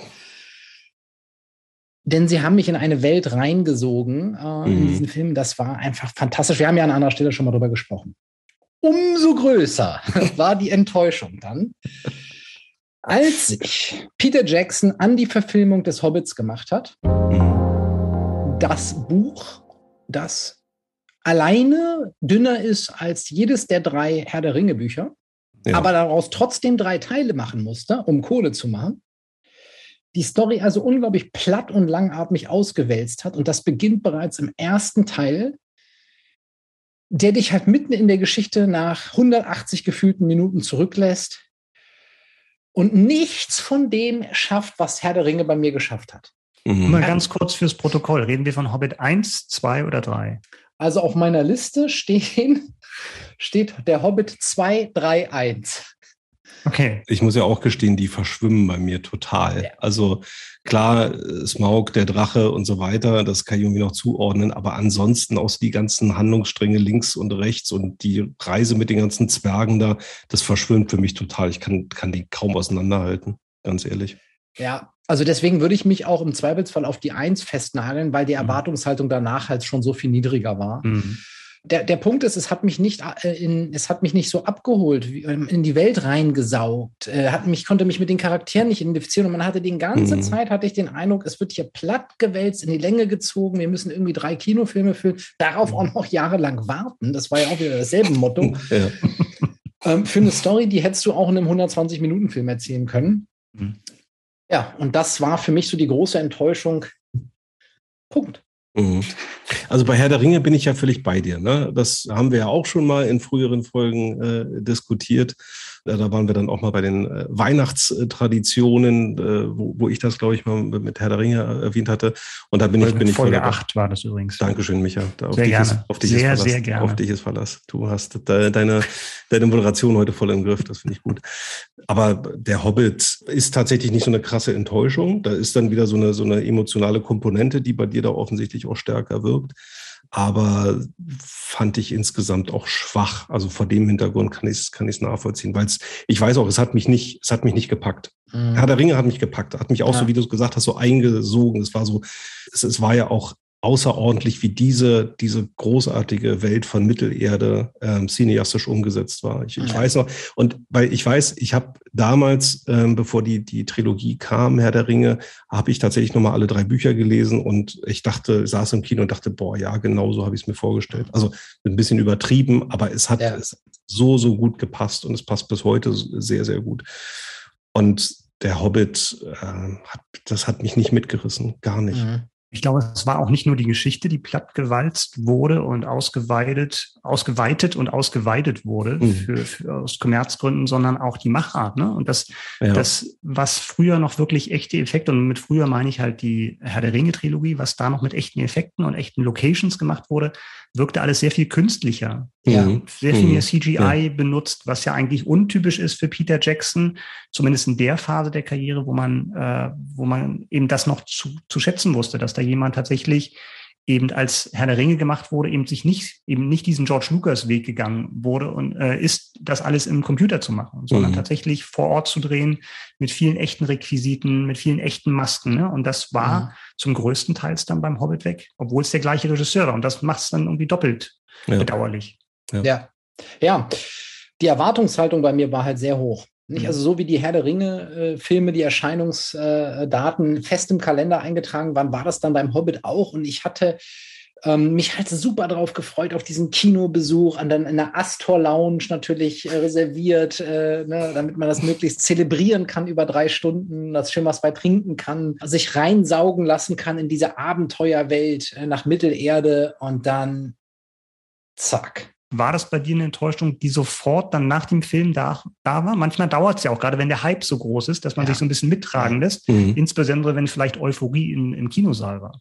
Denn sie haben mich in eine Welt reingesogen äh, mhm. in diesen Filmen. Das war einfach fantastisch. Wir haben ja an anderer Stelle schon mal drüber gesprochen umso größer war die Enttäuschung dann, als sich Peter Jackson an die Verfilmung des Hobbits gemacht hat. Das Buch, das alleine dünner ist als jedes der drei Herr der Ringe Bücher, ja. aber daraus trotzdem drei Teile machen musste, um Kohle zu machen. Die Story also unglaublich platt und langatmig ausgewälzt hat. Und das beginnt bereits im ersten Teil der dich halt mitten in der Geschichte nach 180 gefühlten Minuten zurücklässt und nichts von dem schafft, was Herr der Ringe bei mir geschafft hat. Mhm. Mal ganz kurz fürs Protokoll. Reden wir von Hobbit 1, 2 oder 3? Also auf meiner Liste stehen, steht der Hobbit 2, 3, 1. Okay. Ich muss ja auch gestehen, die verschwimmen bei mir total. Ja. Also klar, Smaug, der Drache und so weiter, das kann ich irgendwie noch zuordnen, aber ansonsten auch die ganzen Handlungsstränge links und rechts und die Reise mit den ganzen Zwergen da, das verschwimmt für mich total. Ich kann, kann die kaum auseinanderhalten, ganz ehrlich. Ja, also deswegen würde ich mich auch im Zweifelsfall auf die Eins festnageln, weil die mhm. Erwartungshaltung danach halt schon so viel niedriger war. Mhm der, der Punkt ist, es hat mich nicht äh, in, es hat mich nicht so abgeholt, ähm, in die Welt reingesaugt, äh, hat mich, konnte mich mit den Charakteren nicht identifizieren und man hatte die ganze mhm. Zeit, hatte ich den Eindruck, es wird hier platt gewälzt, in die Länge gezogen, wir müssen irgendwie drei Kinofilme füllen, darauf auch noch jahrelang warten. Das war ja auch wieder dasselbe Motto. ja. ähm, für eine Story, die hättest du auch in einem 120-Minuten-Film erzählen können. Mhm. Ja, und das war für mich so die große Enttäuschung. Punkt. Mhm. Also bei Herr der Ringe bin ich ja völlig bei dir. Ne? Das haben wir ja auch schon mal in früheren Folgen äh, diskutiert. Äh, da waren wir dann auch mal bei den äh, Weihnachtstraditionen, äh, wo, wo ich das, glaube ich, mal mit Herr der Ringe erwähnt hatte. Und da bin Folge, ich, bin ich Folge 8 war das übrigens. Dankeschön, Micha. Da, auf, sehr dich gerne. Ist, auf dich sehr, ist Verlass. Sehr gerne. Auf dich ist Verlass. Du hast de, deine, deine Moderation heute voll im Griff. Das finde ich gut. Aber der Hobbit ist tatsächlich nicht so eine krasse Enttäuschung. Da ist dann wieder so eine, so eine emotionale Komponente, die bei dir da offensichtlich auch stärker wirkt aber fand ich insgesamt auch schwach. Also vor dem Hintergrund kann ich es kann ich's nachvollziehen, weil ich weiß auch, es hat mich nicht, es hat mich nicht gepackt. Mhm. Herr der Ringe hat mich gepackt, hat mich auch ja. so, wie du es gesagt hast, so eingesogen. Es war so, es, es war ja auch außerordentlich, wie diese, diese großartige Welt von Mittelerde ähm, cineastisch umgesetzt war. Ich, ich weiß noch, und weil ich weiß, ich habe damals, ähm, bevor die, die Trilogie kam, Herr der Ringe, habe ich tatsächlich nochmal alle drei Bücher gelesen und ich dachte, saß im Kino und dachte, boah, ja, genau so habe ich es mir vorgestellt. Also ein bisschen übertrieben, aber es hat ja. so, so gut gepasst und es passt bis heute sehr, sehr gut. Und der Hobbit, äh, hat, das hat mich nicht mitgerissen, gar nicht. Mhm. Ich glaube, es war auch nicht nur die Geschichte, die plattgewalzt wurde und ausgeweitet, ausgeweitet und ausgeweitet wurde mhm. für, für, aus Kommerzgründen, sondern auch die Machart. Ne? Und das, ja. das, was früher noch wirklich echte Effekte, und mit früher meine ich halt die Herr der Ringe-Trilogie, was da noch mit echten Effekten und echten Locations gemacht wurde, wirkte alles sehr viel künstlicher. Ja. Mhm. Sehr viel mehr mhm. CGI ja. benutzt, was ja eigentlich untypisch ist für Peter Jackson, zumindest in der Phase der Karriere, wo man, äh, wo man eben das noch zu, zu schätzen wusste, dass da jemand tatsächlich eben als Herr der Ringe gemacht wurde, eben sich nicht, eben nicht diesen George Lucas Weg gegangen wurde und äh, ist, das alles im Computer zu machen, sondern mhm. tatsächlich vor Ort zu drehen mit vielen echten Requisiten, mit vielen echten Masken. Ne? Und das war mhm. zum größten Teils dann beim Hobbit weg, obwohl es der gleiche Regisseur war. Und das macht es dann irgendwie doppelt ja. bedauerlich. Ja. ja. ja. Die Erwartungshaltung bei mir war halt sehr hoch. Nicht? Mhm. Also so wie die Herr der Ringe-Filme, äh, die Erscheinungsdaten fest im Kalender eingetragen waren, war das dann beim Hobbit auch. Und ich hatte ähm, mich halt super darauf gefreut, auf diesen Kinobesuch, an dann in der Astor Lounge natürlich äh, reserviert, äh, ne, damit man das möglichst zelebrieren kann über drei Stunden, das schön was bei trinken kann, sich reinsaugen lassen kann in diese Abenteuerwelt äh, nach Mittelerde und dann zack war das bei dir eine Enttäuschung, die sofort dann nach dem Film da, da war? Manchmal dauert es ja auch, gerade wenn der Hype so groß ist, dass man ja. sich so ein bisschen mittragen lässt, mhm. insbesondere wenn vielleicht Euphorie in, im Kinosaal war.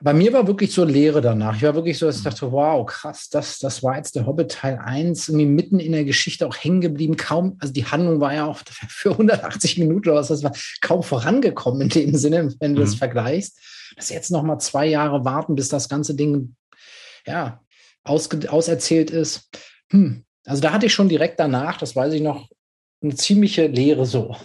Bei mir war wirklich so Leere danach. Ich war wirklich so, dass ich mhm. dachte, wow, krass, das, das war jetzt der Hobbit Teil 1, irgendwie mitten in der Geschichte auch hängen geblieben. Kaum, also die Handlung war ja auch für 180 Minuten oder was das war, kaum vorangekommen in dem Sinne, wenn du mhm. das vergleichst. Dass jetzt noch mal zwei Jahre warten, bis das ganze Ding ja, auserzählt ist. Hm. Also da hatte ich schon direkt danach, das weiß ich noch, eine ziemliche Leere so.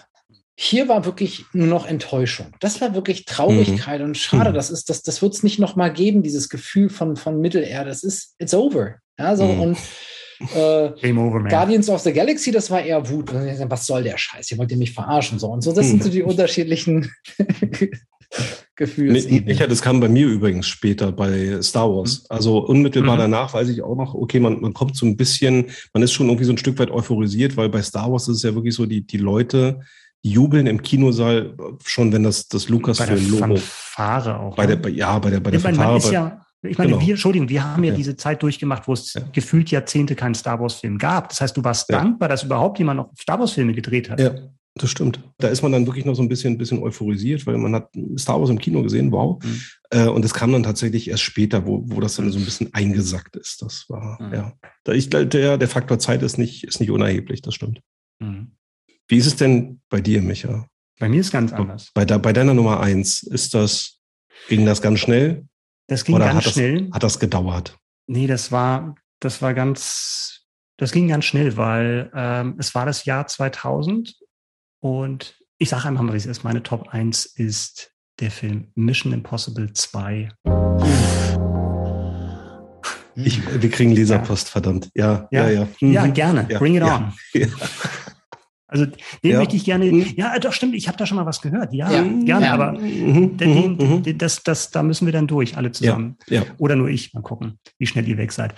Hier war wirklich nur noch Enttäuschung. Das war wirklich Traurigkeit mhm. und schade, mhm. das ist, das, das wird es nicht nochmal geben, dieses Gefühl von, von Mittelerde. Das ist, it's over. Ja, so, mhm. und äh, over, Guardians of the Galaxy, das war eher Wut. Was soll der Scheiß? Ihr wollt ihr mich verarschen? So und so. Das sind so die mhm. unterschiedlichen Gefühls. Nee, ich, das kam bei mir übrigens später bei Star Wars. Mhm. Also unmittelbar mhm. danach weiß ich auch noch, okay, man, man kommt so ein bisschen, man ist schon irgendwie so ein Stück weit euphorisiert, weil bei Star Wars ist es ja wirklich so, die, die Leute jubeln im Kinosaal schon, wenn das, das Lucasfilm-Logo. Fanfare auch. Bei der, bei, ja, bei der, bei der ich meine, Fanfare. Man ist ja, ich meine, genau. wir, Entschuldigung, wir haben ja, ja, diese Zeit durchgemacht, wo es ja. gefühlt Jahrzehnte keinen Star Wars-Film gab. Das heißt, du warst ja. dankbar, dass überhaupt jemand noch Star Wars-Filme gedreht hat. Ja. Das stimmt. Da ist man dann wirklich noch so ein bisschen, ein bisschen euphorisiert, weil man hat Star Wars im Kino gesehen, wow. Mhm. Äh, und es kam dann tatsächlich erst später, wo, wo das dann so ein bisschen eingesackt ist. Das war, mhm. ja. Da ich, der, der Faktor Zeit ist nicht, ist nicht unerheblich, das stimmt. Mhm. Wie ist es denn bei dir, Micha? Bei mir ist ganz anders. Bei, bei deiner Nummer eins, ist das, ging das ganz schnell? Das ging Oder ganz hat schnell. Das, hat das gedauert? Nee, das war, das war ganz, das ging ganz schnell, weil ähm, es war das Jahr 2000 und ich sage einfach mal, wie es ist. Meine Top 1 ist der Film Mission Impossible 2. Ich, wir kriegen Leserpost, ja. verdammt. Ja, ja, ja. Ja, ja mhm. gerne. Ja. Bring it on. Also den möchte ich gerne. Mhm. Ja, doch stimmt. Ich habe da schon mal was gehört. Ja, ja. gerne. Aber mhm. den, den, den, das, das, da müssen wir dann durch, alle zusammen. Ja. Oder nur ich. Mal gucken, wie schnell ihr weg seid.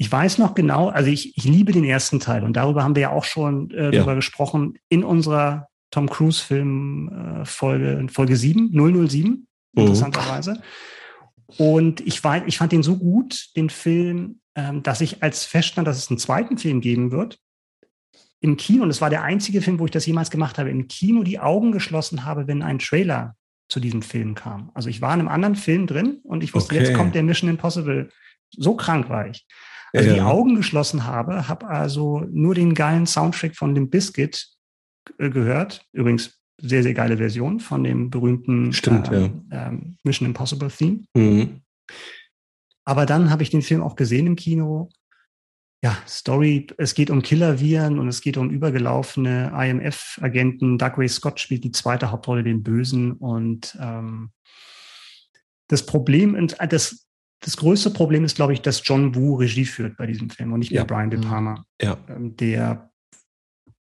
Ich weiß noch genau, also ich, ich liebe den ersten Teil und darüber haben wir ja auch schon äh, ja. darüber gesprochen in unserer Tom Cruise Film äh, Folge, Folge 7, 007, mhm. interessanterweise. Und ich, war, ich fand den so gut, den Film, ähm, dass ich als feststand, dass es einen zweiten Film geben wird, im Kino, und es war der einzige Film, wo ich das jemals gemacht habe, im Kino die Augen geschlossen habe, wenn ein Trailer zu diesem Film kam. Also ich war in einem anderen Film drin und ich wusste, okay. jetzt kommt der Mission Impossible. So krank war ich also ja. die Augen geschlossen habe, habe also nur den geilen Soundtrack von dem Biscuit äh, gehört. Übrigens sehr, sehr geile Version von dem berühmten Stimmt, ähm, ja. ähm, Mission Impossible Theme. Mhm. Aber dann habe ich den Film auch gesehen im Kino. Ja, Story, es geht um Killerviren und es geht um übergelaufene IMF-Agenten. Dougray Scott spielt die zweite Hauptrolle, den Bösen. Und ähm, das Problem, und äh, das, das größte Problem ist, glaube ich, dass John Woo Regie führt bei diesem Film und nicht mehr Brian De Palma. Ja. Ähm, der,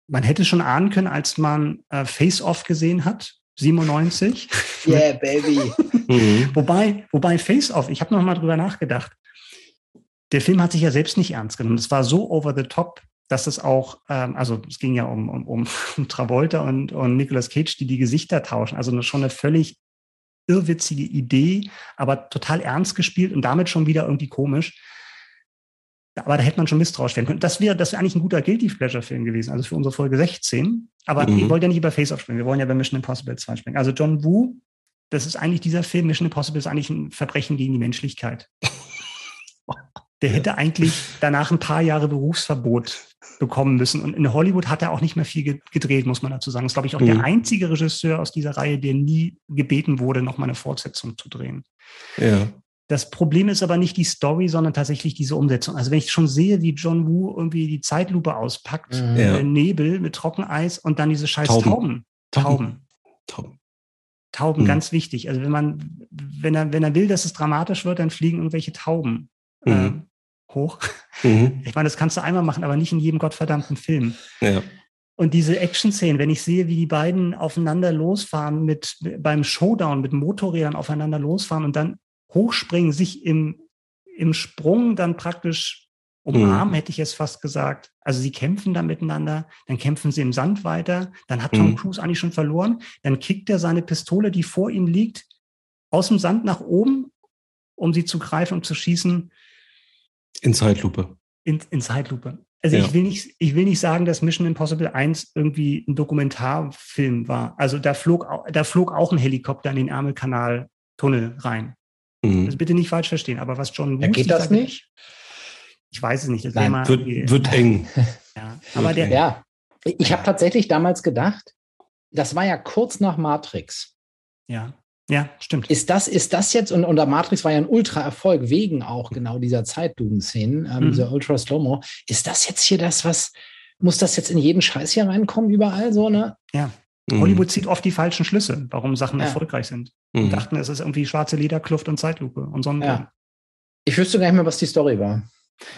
man hätte schon ahnen können, als man äh, Face Off gesehen hat, 97. Yeah, baby. mhm. wobei, wobei Face Off, ich habe noch mal drüber nachgedacht. Der Film hat sich ja selbst nicht ernst genommen. Es war so over the top, dass es auch, ähm, also es ging ja um, um, um Travolta und, und Nicolas Cage, die die Gesichter tauschen. Also schon eine völlig irrwitzige Idee, aber total ernst gespielt und damit schon wieder irgendwie komisch. Aber da hätte man schon misstrauisch werden können. Das wäre, das wäre eigentlich ein guter Guilty Pleasure Film gewesen, also für unsere Folge 16. Aber mhm. wir wollen ja nicht über Face Off springen. Wir wollen ja bei Mission Impossible 2 springen. Also John Woo, das ist eigentlich dieser Film, Mission Impossible ist eigentlich ein Verbrechen gegen die Menschlichkeit. Der hätte eigentlich danach ein paar Jahre Berufsverbot bekommen müssen. Und in Hollywood hat er auch nicht mehr viel gedreht, muss man dazu sagen. Das ist, glaube ich, auch mhm. der einzige Regisseur aus dieser Reihe, der nie gebeten wurde, nochmal eine Fortsetzung zu drehen. Ja. Das Problem ist aber nicht die Story, sondern tatsächlich diese Umsetzung. Also wenn ich schon sehe, wie John Woo irgendwie die Zeitlupe auspackt, mhm. äh, Nebel mit Trockeneis und dann diese scheiß Tauben. Tauben. Tauben. Tauben. Tauben, mhm. ganz wichtig. Also wenn man, wenn er, wenn er will, dass es dramatisch wird, dann fliegen irgendwelche Tauben mhm. Hoch. Mhm. Ich meine, das kannst du einmal machen, aber nicht in jedem gottverdammten Film. Ja. Und diese Action-Szenen, wenn ich sehe, wie die beiden aufeinander losfahren mit beim Showdown mit Motorrädern aufeinander losfahren und dann hochspringen, sich im, im Sprung dann praktisch umarmen, mhm. hätte ich jetzt fast gesagt. Also sie kämpfen dann miteinander, dann kämpfen sie im Sand weiter, dann hat Tom mhm. Cruise eigentlich schon verloren, dann kickt er seine Pistole, die vor ihm liegt, aus dem Sand nach oben, um sie zu greifen und zu schießen. In Zeitlupe. In, in Zeitlupe. Also ja. ich will nicht, ich will nicht sagen, dass Mission Impossible 1 irgendwie ein Dokumentarfilm war. Also da flog, da flog auch ein Helikopter in den Ärmelkanal-Tunnel rein. Mhm. Also bitte nicht falsch verstehen. Aber was John Woo. Ja, geht das nicht? Ich weiß es nicht. Das Nein, wird, wird eng. ja, aber der, ja. Ich habe tatsächlich damals gedacht, das war ja kurz nach Matrix. Ja. Ja, stimmt. Ist das, ist das jetzt, und, und der Matrix war ja ein Ultra-Erfolg wegen auch genau dieser Zeitlupen-Szenen, ähm, mhm. dieser Ultra-Slow-Mo. Ist das jetzt hier das, was, muss das jetzt in jeden Scheiß hier reinkommen, überall so, ne? Ja. Mhm. Hollywood zieht oft die falschen Schlüsse, warum Sachen ja. erfolgreich sind. Mhm. Und dachten, es ist irgendwie schwarze Lederkluft und Zeitlupe und Sonnenbrand. Ja. Ich wüsste gar nicht mehr, was die Story war.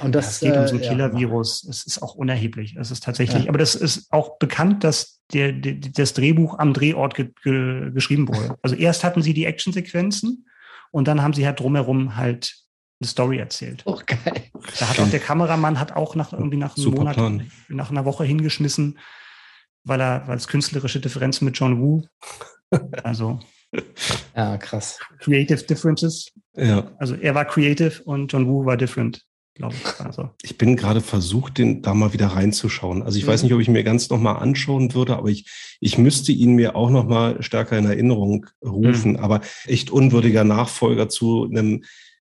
Und das, ja, es geht um so ein äh, Killer-Virus. Ja. Es ist auch unerheblich. Es ist tatsächlich, ja. aber das ist auch bekannt, dass der, der, das Drehbuch am Drehort ge, ge, geschrieben wurde. Also erst hatten sie die Actionsequenzen und dann haben sie halt drumherum halt eine Story erzählt. Oh, geil. Da hat auch der Kameramann hat auch nach irgendwie nach einem Super Monat, Plan. nach einer Woche hingeschmissen, weil er, weil es künstlerische Differenzen mit John Woo. Also. ja, krass. Creative Differences. Ja. Also er war creative und John Woo war different glaube ich. Also. Ich bin gerade versucht, den da mal wieder reinzuschauen. Also ich mhm. weiß nicht, ob ich mir ganz nochmal anschauen würde, aber ich, ich müsste ihn mir auch nochmal stärker in Erinnerung rufen. Mhm. Aber echt unwürdiger Nachfolger zu einem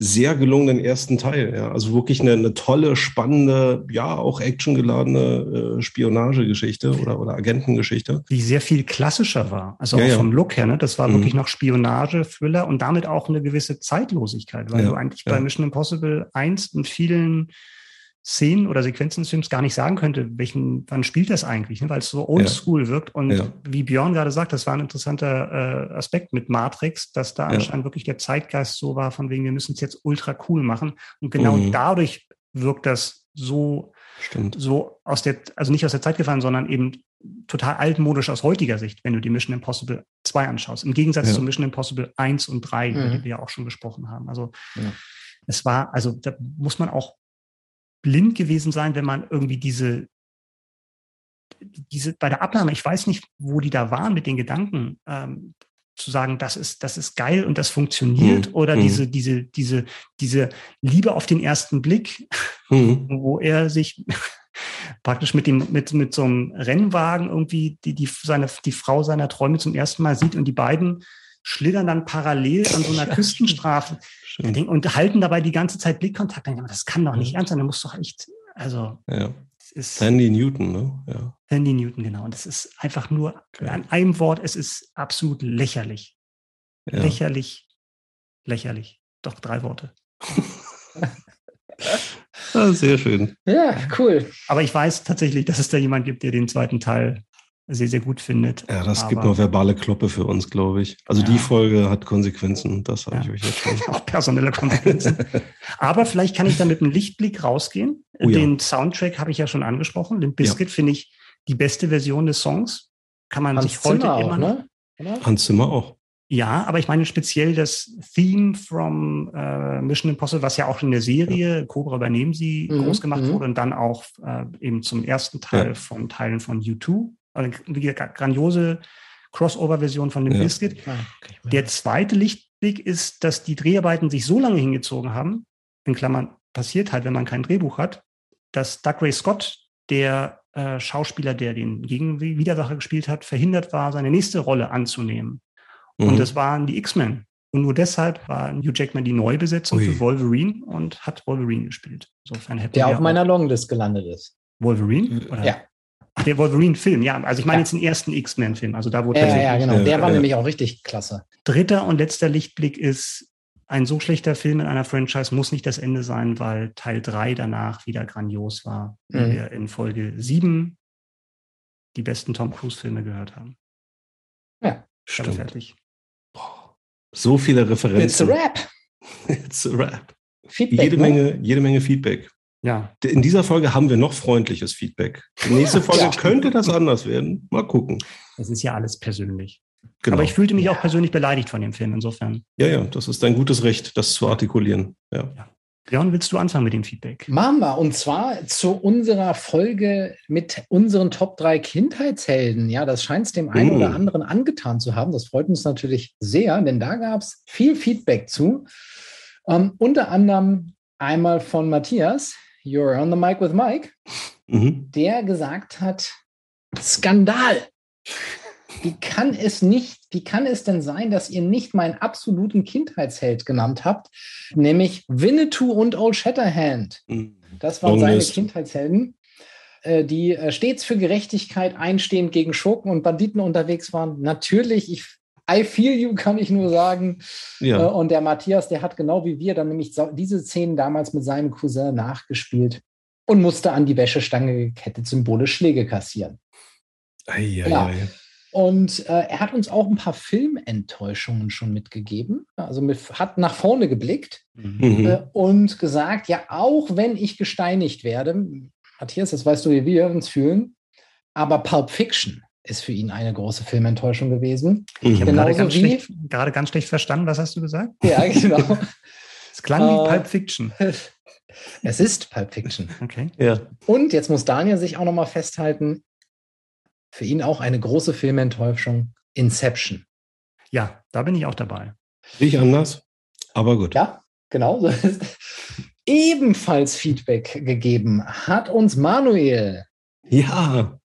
sehr gelungenen ersten Teil. Ja. Also wirklich eine, eine tolle, spannende, ja, auch actiongeladene äh, Spionagegeschichte oder, oder Agentengeschichte. Die sehr viel klassischer war. Also ja, auch vom Look her. Ne? Das war mhm. wirklich noch Spionage, Thriller und damit auch eine gewisse Zeitlosigkeit, weil ja, du eigentlich bei Mission Impossible 1 in vielen Szenen oder Sequenzen des Films gar nicht sagen könnte, welchen, wann spielt das eigentlich, ne? weil es so oldschool ja. wirkt. Und ja. wie Björn gerade sagt, das war ein interessanter äh, Aspekt mit Matrix, dass da ja. anscheinend wirklich der Zeitgeist so war, von wegen, wir müssen es jetzt ultra cool machen. Und genau mhm. dadurch wirkt das so, Stimmt. so aus der, also nicht aus der Zeit gefallen, sondern eben total altmodisch aus heutiger Sicht, wenn du die Mission Impossible 2 anschaust. Im Gegensatz zu Mission Impossible 1 und 3, mhm. über die wir ja auch schon gesprochen haben. Also es war, also da muss man auch blind gewesen sein, wenn man irgendwie diese, diese bei der Abnahme, ich weiß nicht, wo die da waren mit den Gedanken, ähm, zu sagen, das ist, das ist geil und das funktioniert, mhm. oder mhm. diese, diese, diese, diese Liebe auf den ersten Blick, mhm. wo er sich praktisch mit dem, mit, mit so einem Rennwagen irgendwie die, die, seine, die Frau seiner Träume zum ersten Mal sieht und die beiden schlittern dann parallel an so einer Küstenstraße und halten dabei die ganze Zeit Blickkontakt. Das kann doch nicht ernst sein, da muss doch echt, also. Ja. Ist Sandy Newton, ne? Ja. Sandy Newton, genau. Und das ist einfach nur okay. an einem Wort, es ist absolut lächerlich. Ja. Lächerlich, lächerlich. Doch drei Worte. ah, sehr schön. Ja, cool. Aber ich weiß tatsächlich, dass es da jemand gibt, der den zweiten Teil sehr, sehr gut findet. Ja, das Aber, gibt noch verbale Kloppe für uns, glaube ich. Also ja. die Folge hat Konsequenzen, das sage ja. ich euch jetzt schon. Auch personelle Konsequenzen. Aber vielleicht kann ich da mit einem Lichtblick rausgehen. Oh, Den ja. Soundtrack habe ich ja schon angesprochen. Den Biscuit finde ich die beste Version des Songs. Kann man Hans sich heute Zimmer immer auch, ne? Hans Zimmer auch. Ja, aber ich meine speziell das Theme from äh, Mission Impossible, was ja auch in der Serie Cobra übernehmen sie mhm, groß gemacht mhm. wurde und dann auch äh, eben zum ersten Teil ja. von Teilen von U2 also gesagt, grandiose Crossover-Version von dem Ja. Biscuit. Ah, okay. Der zweite Lichtblick ist, dass die Dreharbeiten sich so lange hingezogen haben, in Klammern passiert halt, wenn man kein Drehbuch hat, dass Doug Ray Scott, der äh, Schauspieler, der den Gegenwidersacher gespielt hat, verhindert war, seine nächste Rolle anzunehmen. Und Mhm. das waren die X-Men. Und nur deshalb war Hugh Jackman die Neubesetzung Ui. für Wolverine und hat Wolverine gespielt. Insofern hätte Der er auf meiner Longlist gelandet ist. Wolverine? Oder? Ja. Der Wolverine-Film, ja. Also ich meine Ja. jetzt den ersten X-Men-Film. Also da, wo Ja, ja, ja, genau. Ja, Der war ja. nämlich auch richtig klasse. Dritter und letzter Lichtblick ist, ein so schlechter Film in einer Franchise muss nicht das Ende sein, weil Teil 3 danach wieder grandios war. wie Mhm. Wir in Folge 7 die besten Tom Cruise-Filme gehört haben. Bin Stimmt. fertig. Boah. So viele It's a Referenzen. Rap. It's a rap. Feedback. Jede ne? Menge, jede Menge Feedback. Ja, In dieser Folge haben wir noch freundliches Feedback. Die nächste Folge Ja. könnte das anders werden. Mal gucken. es ist ja alles persönlich. Genau. Aber ich fühlte mich Ja. auch persönlich beleidigt von dem Film. Insofern. ja, ja, das ist dein gutes Recht, das zu artikulieren. Ja. Björn, willst du anfangen mit dem Feedback? Machen wir. Und zwar zu unserer Folge mit unseren Top 3 Kindheitshelden. Ja, das scheint es dem einen Mm. oder anderen angetan zu haben. Das freut uns natürlich sehr, denn da gab es viel Feedback zu. Ähm, unter anderem einmal von Matthias, You're on the mic with Mike, Mhm. der gesagt hat, Skandal. Wie kann es nicht, wie kann es denn sein, dass ihr nicht meinen absoluten Kindheitsheld genannt habt, nämlich Winnetou und Old Shatterhand? Mhm. Das waren seine. Kindheitshelden, äh, die äh, stets für Gerechtigkeit einstehend gegen Schurken und Banditen unterwegs waren. Natürlich, ich, I feel you, kann ich nur sagen. Äh, Ja. und der Matthias, der hat genau wie wir dann nämlich diese Szenen damals mit seinem Cousin nachgespielt und musste an die Wäschestange gekettet symbolisch Schläge kassieren. Ei, ei, Ja. ei. Und äh, er hat uns auch ein paar Filmenttäuschungen schon mitgegeben. Also mit, hat nach vorne geblickt Mhm. äh, und gesagt, ja, auch wenn ich gesteinigt werde, Matthias, das weißt du, wie wir uns fühlen, aber Pulp Fiction ist für ihn eine große Filmenttäuschung gewesen. Ich habe gerade ganz, schlecht, gerade ganz schlecht verstanden. Was hast du gesagt? Ja, genau. Es klang Äh, wie Pulp Fiction. es ist Pulp Fiction. Okay. Ja. Und jetzt muss Daniel sich auch nochmal festhalten, für ihn auch eine große Filmenttäuschung, Inception. Ja, da bin ich auch dabei. Ich anders, aber gut. Ja, genau. So. Ebenfalls Feedback gegeben hat uns Manuel. Ja.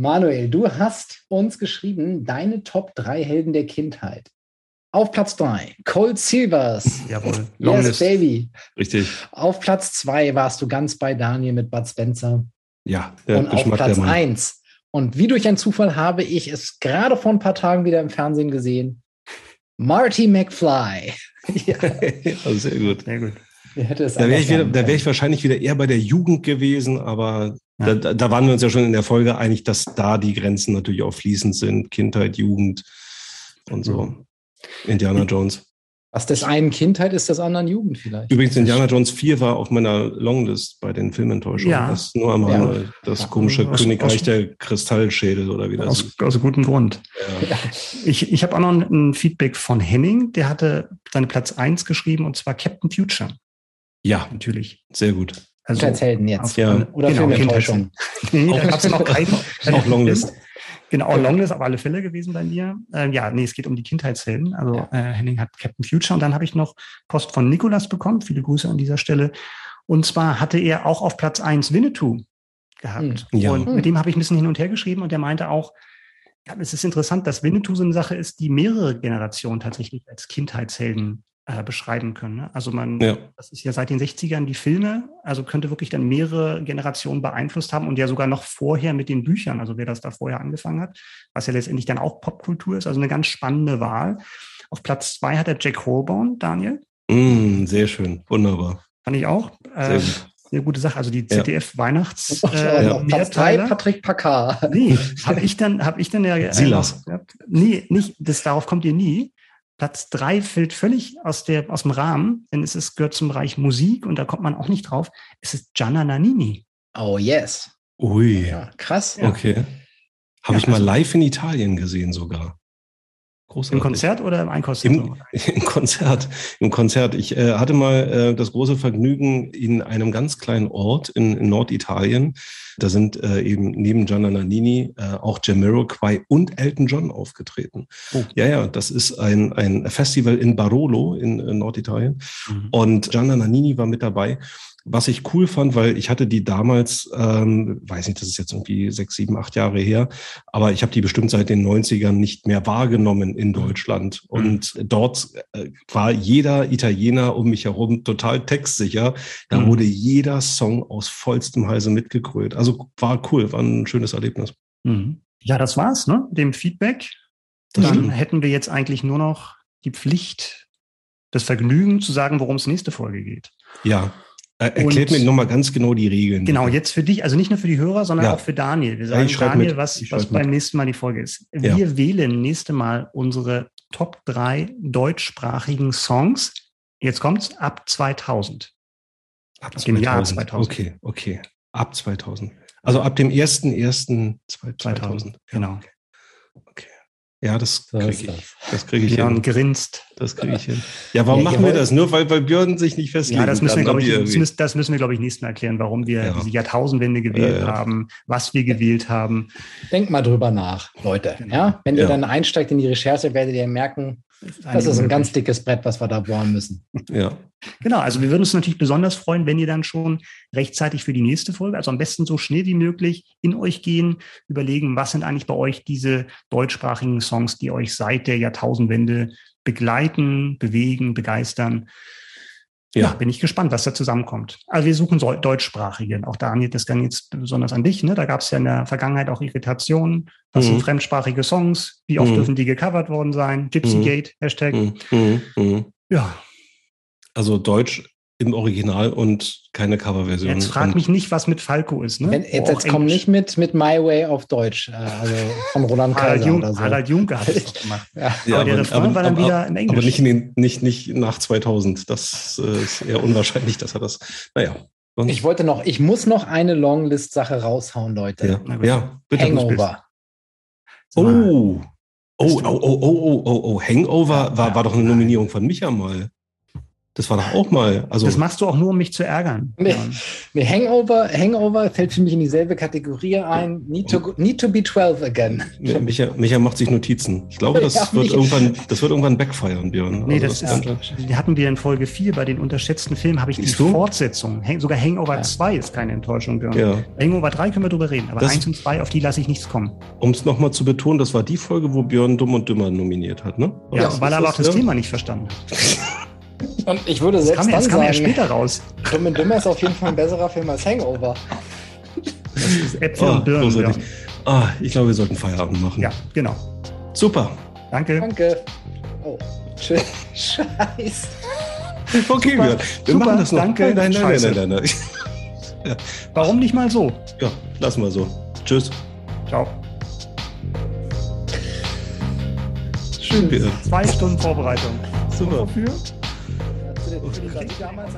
Manuel, du hast uns geschrieben, deine Top 3 Helden der Kindheit. Auf Platz 3, Cold Silvers. Jawohl. Yes, Longlist. Baby. Richtig. Auf Platz 2 warst du ganz bei Daniel mit Bud Spencer. Ja, der und auf Geschmack Platz der Mann. 1. Und wie durch einen Zufall habe ich es gerade vor ein paar Tagen wieder im Fernsehen gesehen. Marty McFly. ja, ja, sehr gut. Sehr gut. wer hätte es Da wäre ich, wieder, sagen da wär ich wahrscheinlich wieder eher bei der Jugend gewesen, aber Ja. da, da, waren wir uns ja schon in der Folge einig, dass da die Grenzen natürlich auch fließend sind. Kindheit, Jugend und so. Indiana Jones. Was des einen Kindheit ist, des anderen Jugend vielleicht. Übrigens, Indiana Jones 4 war auf meiner Longlist bei den Filmenttäuschungen. Ja. Das ist nur am Ja. Das komische Aus- Königreich aus- der Kristallschädel oder wie das Aus, ist. aus gutem Grund. Ja. Ich, ich habe auch noch ein, ein Feedback von Henning, der hatte seine Platz 1 geschrieben und zwar Captain Future, ja, natürlich. sehr gut. Also, Kindheitshelden jetzt. Ja. Oder genau, Filmenttäuschung. Nee, da gab es noch keinen. Auch Longlist. Genau, Longlist auf alle Fälle gewesen bei mir. Ähm, ja, nee, es geht um die Kindheitshelden. Also Ja. äh, Henning hat Captain Future und dann habe ich noch Post von Nikolas bekommen. Viele Grüße an dieser Stelle. Und zwar hatte er auch auf Platz 1 Winnetou gehabt. Hm. Ja. Und Hm. mit dem habe ich ein bisschen hin und her geschrieben und der meinte auch, ja, es ist interessant, dass Winnetou so eine Sache ist, die mehrere Generationen tatsächlich als Kindheitshelden äh, beschreiben können. Ne? Also man, Ja. das ist ja seit den 60ern die Filme, also könnte wirklich dann mehrere Generationen beeinflusst haben und ja sogar noch vorher mit den Büchern, also wer das da vorher angefangen hat, was ja letztendlich dann auch Popkultur ist, also eine ganz spannende Wahl. Auf Platz zwei hat er Jack Holborn, Daniel, Mm, sehr schön. Wunderbar. fand ich auch. Sehr Äh, gut. Sehr gute Sache. Also die Ja. ZDF-Weihnachts- Und äh, auf Platz 3 Mehrteiler. Patrick Packard. Nee, habe ich dann, habe ich dann ja. äh, Silas. gehabt. Nee, nicht, das, darauf kommt ihr nie. Platz drei fällt völlig aus, der, aus dem Rahmen, denn es ist, gehört zum Bereich Musik und da kommt man auch nicht drauf. Es ist Gianna Nannini. Oh yes. Ui. Ja, krass. Okay. Habe Ja, ich mal also- live in Italien gesehen sogar. Großartig. Im Konzert oder im Einkaufszentrum? Im, Im, Konzert. Im Konzert. Ich äh, hatte mal äh, das große Vergnügen in einem ganz kleinen Ort in, in Norditalien. Da sind äh, eben neben Gianna Nannini äh, auch Jamiroquai und Elton John aufgetreten. Oh. Ja, ja, das ist ein, ein Festival in Barolo in, in Norditalien. Mhm. Und Gianna Nannini war mit dabei was ich cool fand, weil ich hatte die damals, ähm, weiß nicht, das ist jetzt irgendwie sechs, sieben, acht Jahre her, aber ich habe die bestimmt seit den 90ern nicht mehr wahrgenommen in mhm. Deutschland. Mhm. Und dort äh, war jeder Italiener um mich herum total textsicher. Da mhm. wurde jeder Song aus vollstem Halse mitgegrölt. Also war cool, war ein schönes Erlebnis. Mhm. Ja, das war's, ne? Dem Feedback. Dann hätten wir jetzt eigentlich nur noch die Pflicht, das Vergnügen zu sagen, worum es nächste Folge geht. Ja. Erklärt und, mir nochmal ganz genau die Regeln. Genau, jetzt für dich, also nicht nur für die Hörer, sondern ja. auch für Daniel. Wir sagen ja, Daniel, mit. was, was beim nächsten Mal die Folge ist. Wir ja. wählen nächste Mal unsere Top 3 deutschsprachigen Songs. Jetzt kommt's ab 2000. Ab, ab dem Jahr 2000. Okay, okay. Ab 2000. Also ab dem 1.1.2000. 2000. Genau. Okay. Ja, das kriege ich. Das kriege ich Björn hin. grinst. Das kriege ich hin. Ja, warum ja, machen wir das? Nur weil, weil Björn sich nicht festlegt. Ja, das müssen wir, glaube ich, das müssen, das müssen wir, glaube ich, nächsten Mal erklären, warum wir ja. diese Jahrtausendwende gewählt ja, haben, was wir gewählt haben. Denkt mal drüber nach, Leute. Genau. Ja, wenn ihr dann einsteigt in die Recherche, werdet ihr merken, das ist ein ganz dickes Brett, was wir da bohren müssen. Ja. Genau, also wir würden uns natürlich besonders freuen, wenn ihr dann schon rechtzeitig für die nächste Folge, also am besten so schnell wie möglich in euch gehen, überlegen, was sind eigentlich bei euch diese deutschsprachigen Songs, die euch seit der Jahrtausendwende begleiten, bewegen, begeistern. Ja. ja. bin ich gespannt, was da zusammenkommt. Also wir suchen so deutschsprachige. Auch Daniel, das kann jetzt besonders an dich. Ne? Da gab es ja in der Vergangenheit auch Irritationen. Was mhm. sind fremdsprachige Songs? Wie oft mhm. dürfen die gecovert worden sein? Gypsygate, mhm. Hashtag. Mhm. Mhm. mhm. Ja. Also Deutsch im Original und keine Coverversion. Jetzt frag mich nicht, was mit Falco ist. Ne? Wenn, jetzt, jetzt komm nicht mit, mit My Way auf Deutsch, äh, also von Roland Kaiser Jung, oder so. Harald Junke hat es doch gemacht. ja. ja. aber, der Refrain aber, war dann aber, wieder in Englisch. Aber nicht, den, nicht, nicht nach 2000. Das äh, ist eher unwahrscheinlich, dass er das, naja. Sonst. Ich wollte noch, ich muss noch eine Longlist-Sache raushauen, Leute. Ja, ja bitte. Hangover. Oh. Oh, oh, oh, oh, oh, oh, oh, Hangover war, war doch eine Nominierung von Micha mal. Das war doch auch mal. Also das machst du auch nur, um mich zu ärgern. Nee, nee, Hangover, Hangover fällt für mich in dieselbe Kategorie ein. Need to, need to be 12 again. Micha, Micha macht sich Notizen. Ich glaube, das, ja, wird, irgendwann, das wird irgendwann backfeiern, Björn. Nee, also das, das ist, die hatten wir in Folge 4 bei den unterschätzten Filmen, habe ich Siehst die du? Fortsetzung. Sogar Hangover ja. 2 ist keine Enttäuschung, Björn. Ja. Hangover 3 können wir drüber reden, aber das, 1 und 2, auf die lasse ich nichts kommen. Um es nochmal zu betonen, das war die Folge, wo Björn Dumm und Dümmer nominiert hat, ne? Ja, weil er aber auch das Thema nicht verstanden hat. Und ich würde selbst das kam, dann das kam sagen, ja später raus. Dumm und Dümmer ist auf jeden Fall ein besserer Film als Hangover. Das ist Äpfel oh, und Birnen. Ja. Ah, ich glaube, wir sollten Feierabend machen. Ja, genau. Super. Danke. Danke. Oh, Scheiße. Okay, Super. wir, wir machen das noch. Danke. Nein, nein, nein, nein, nein, nein. ja. Warum nicht mal so? Ja, lassen wir so. Tschüss. Ciao. Schön. Zwei Stunden Vorbereitung super. Wofür? Damals,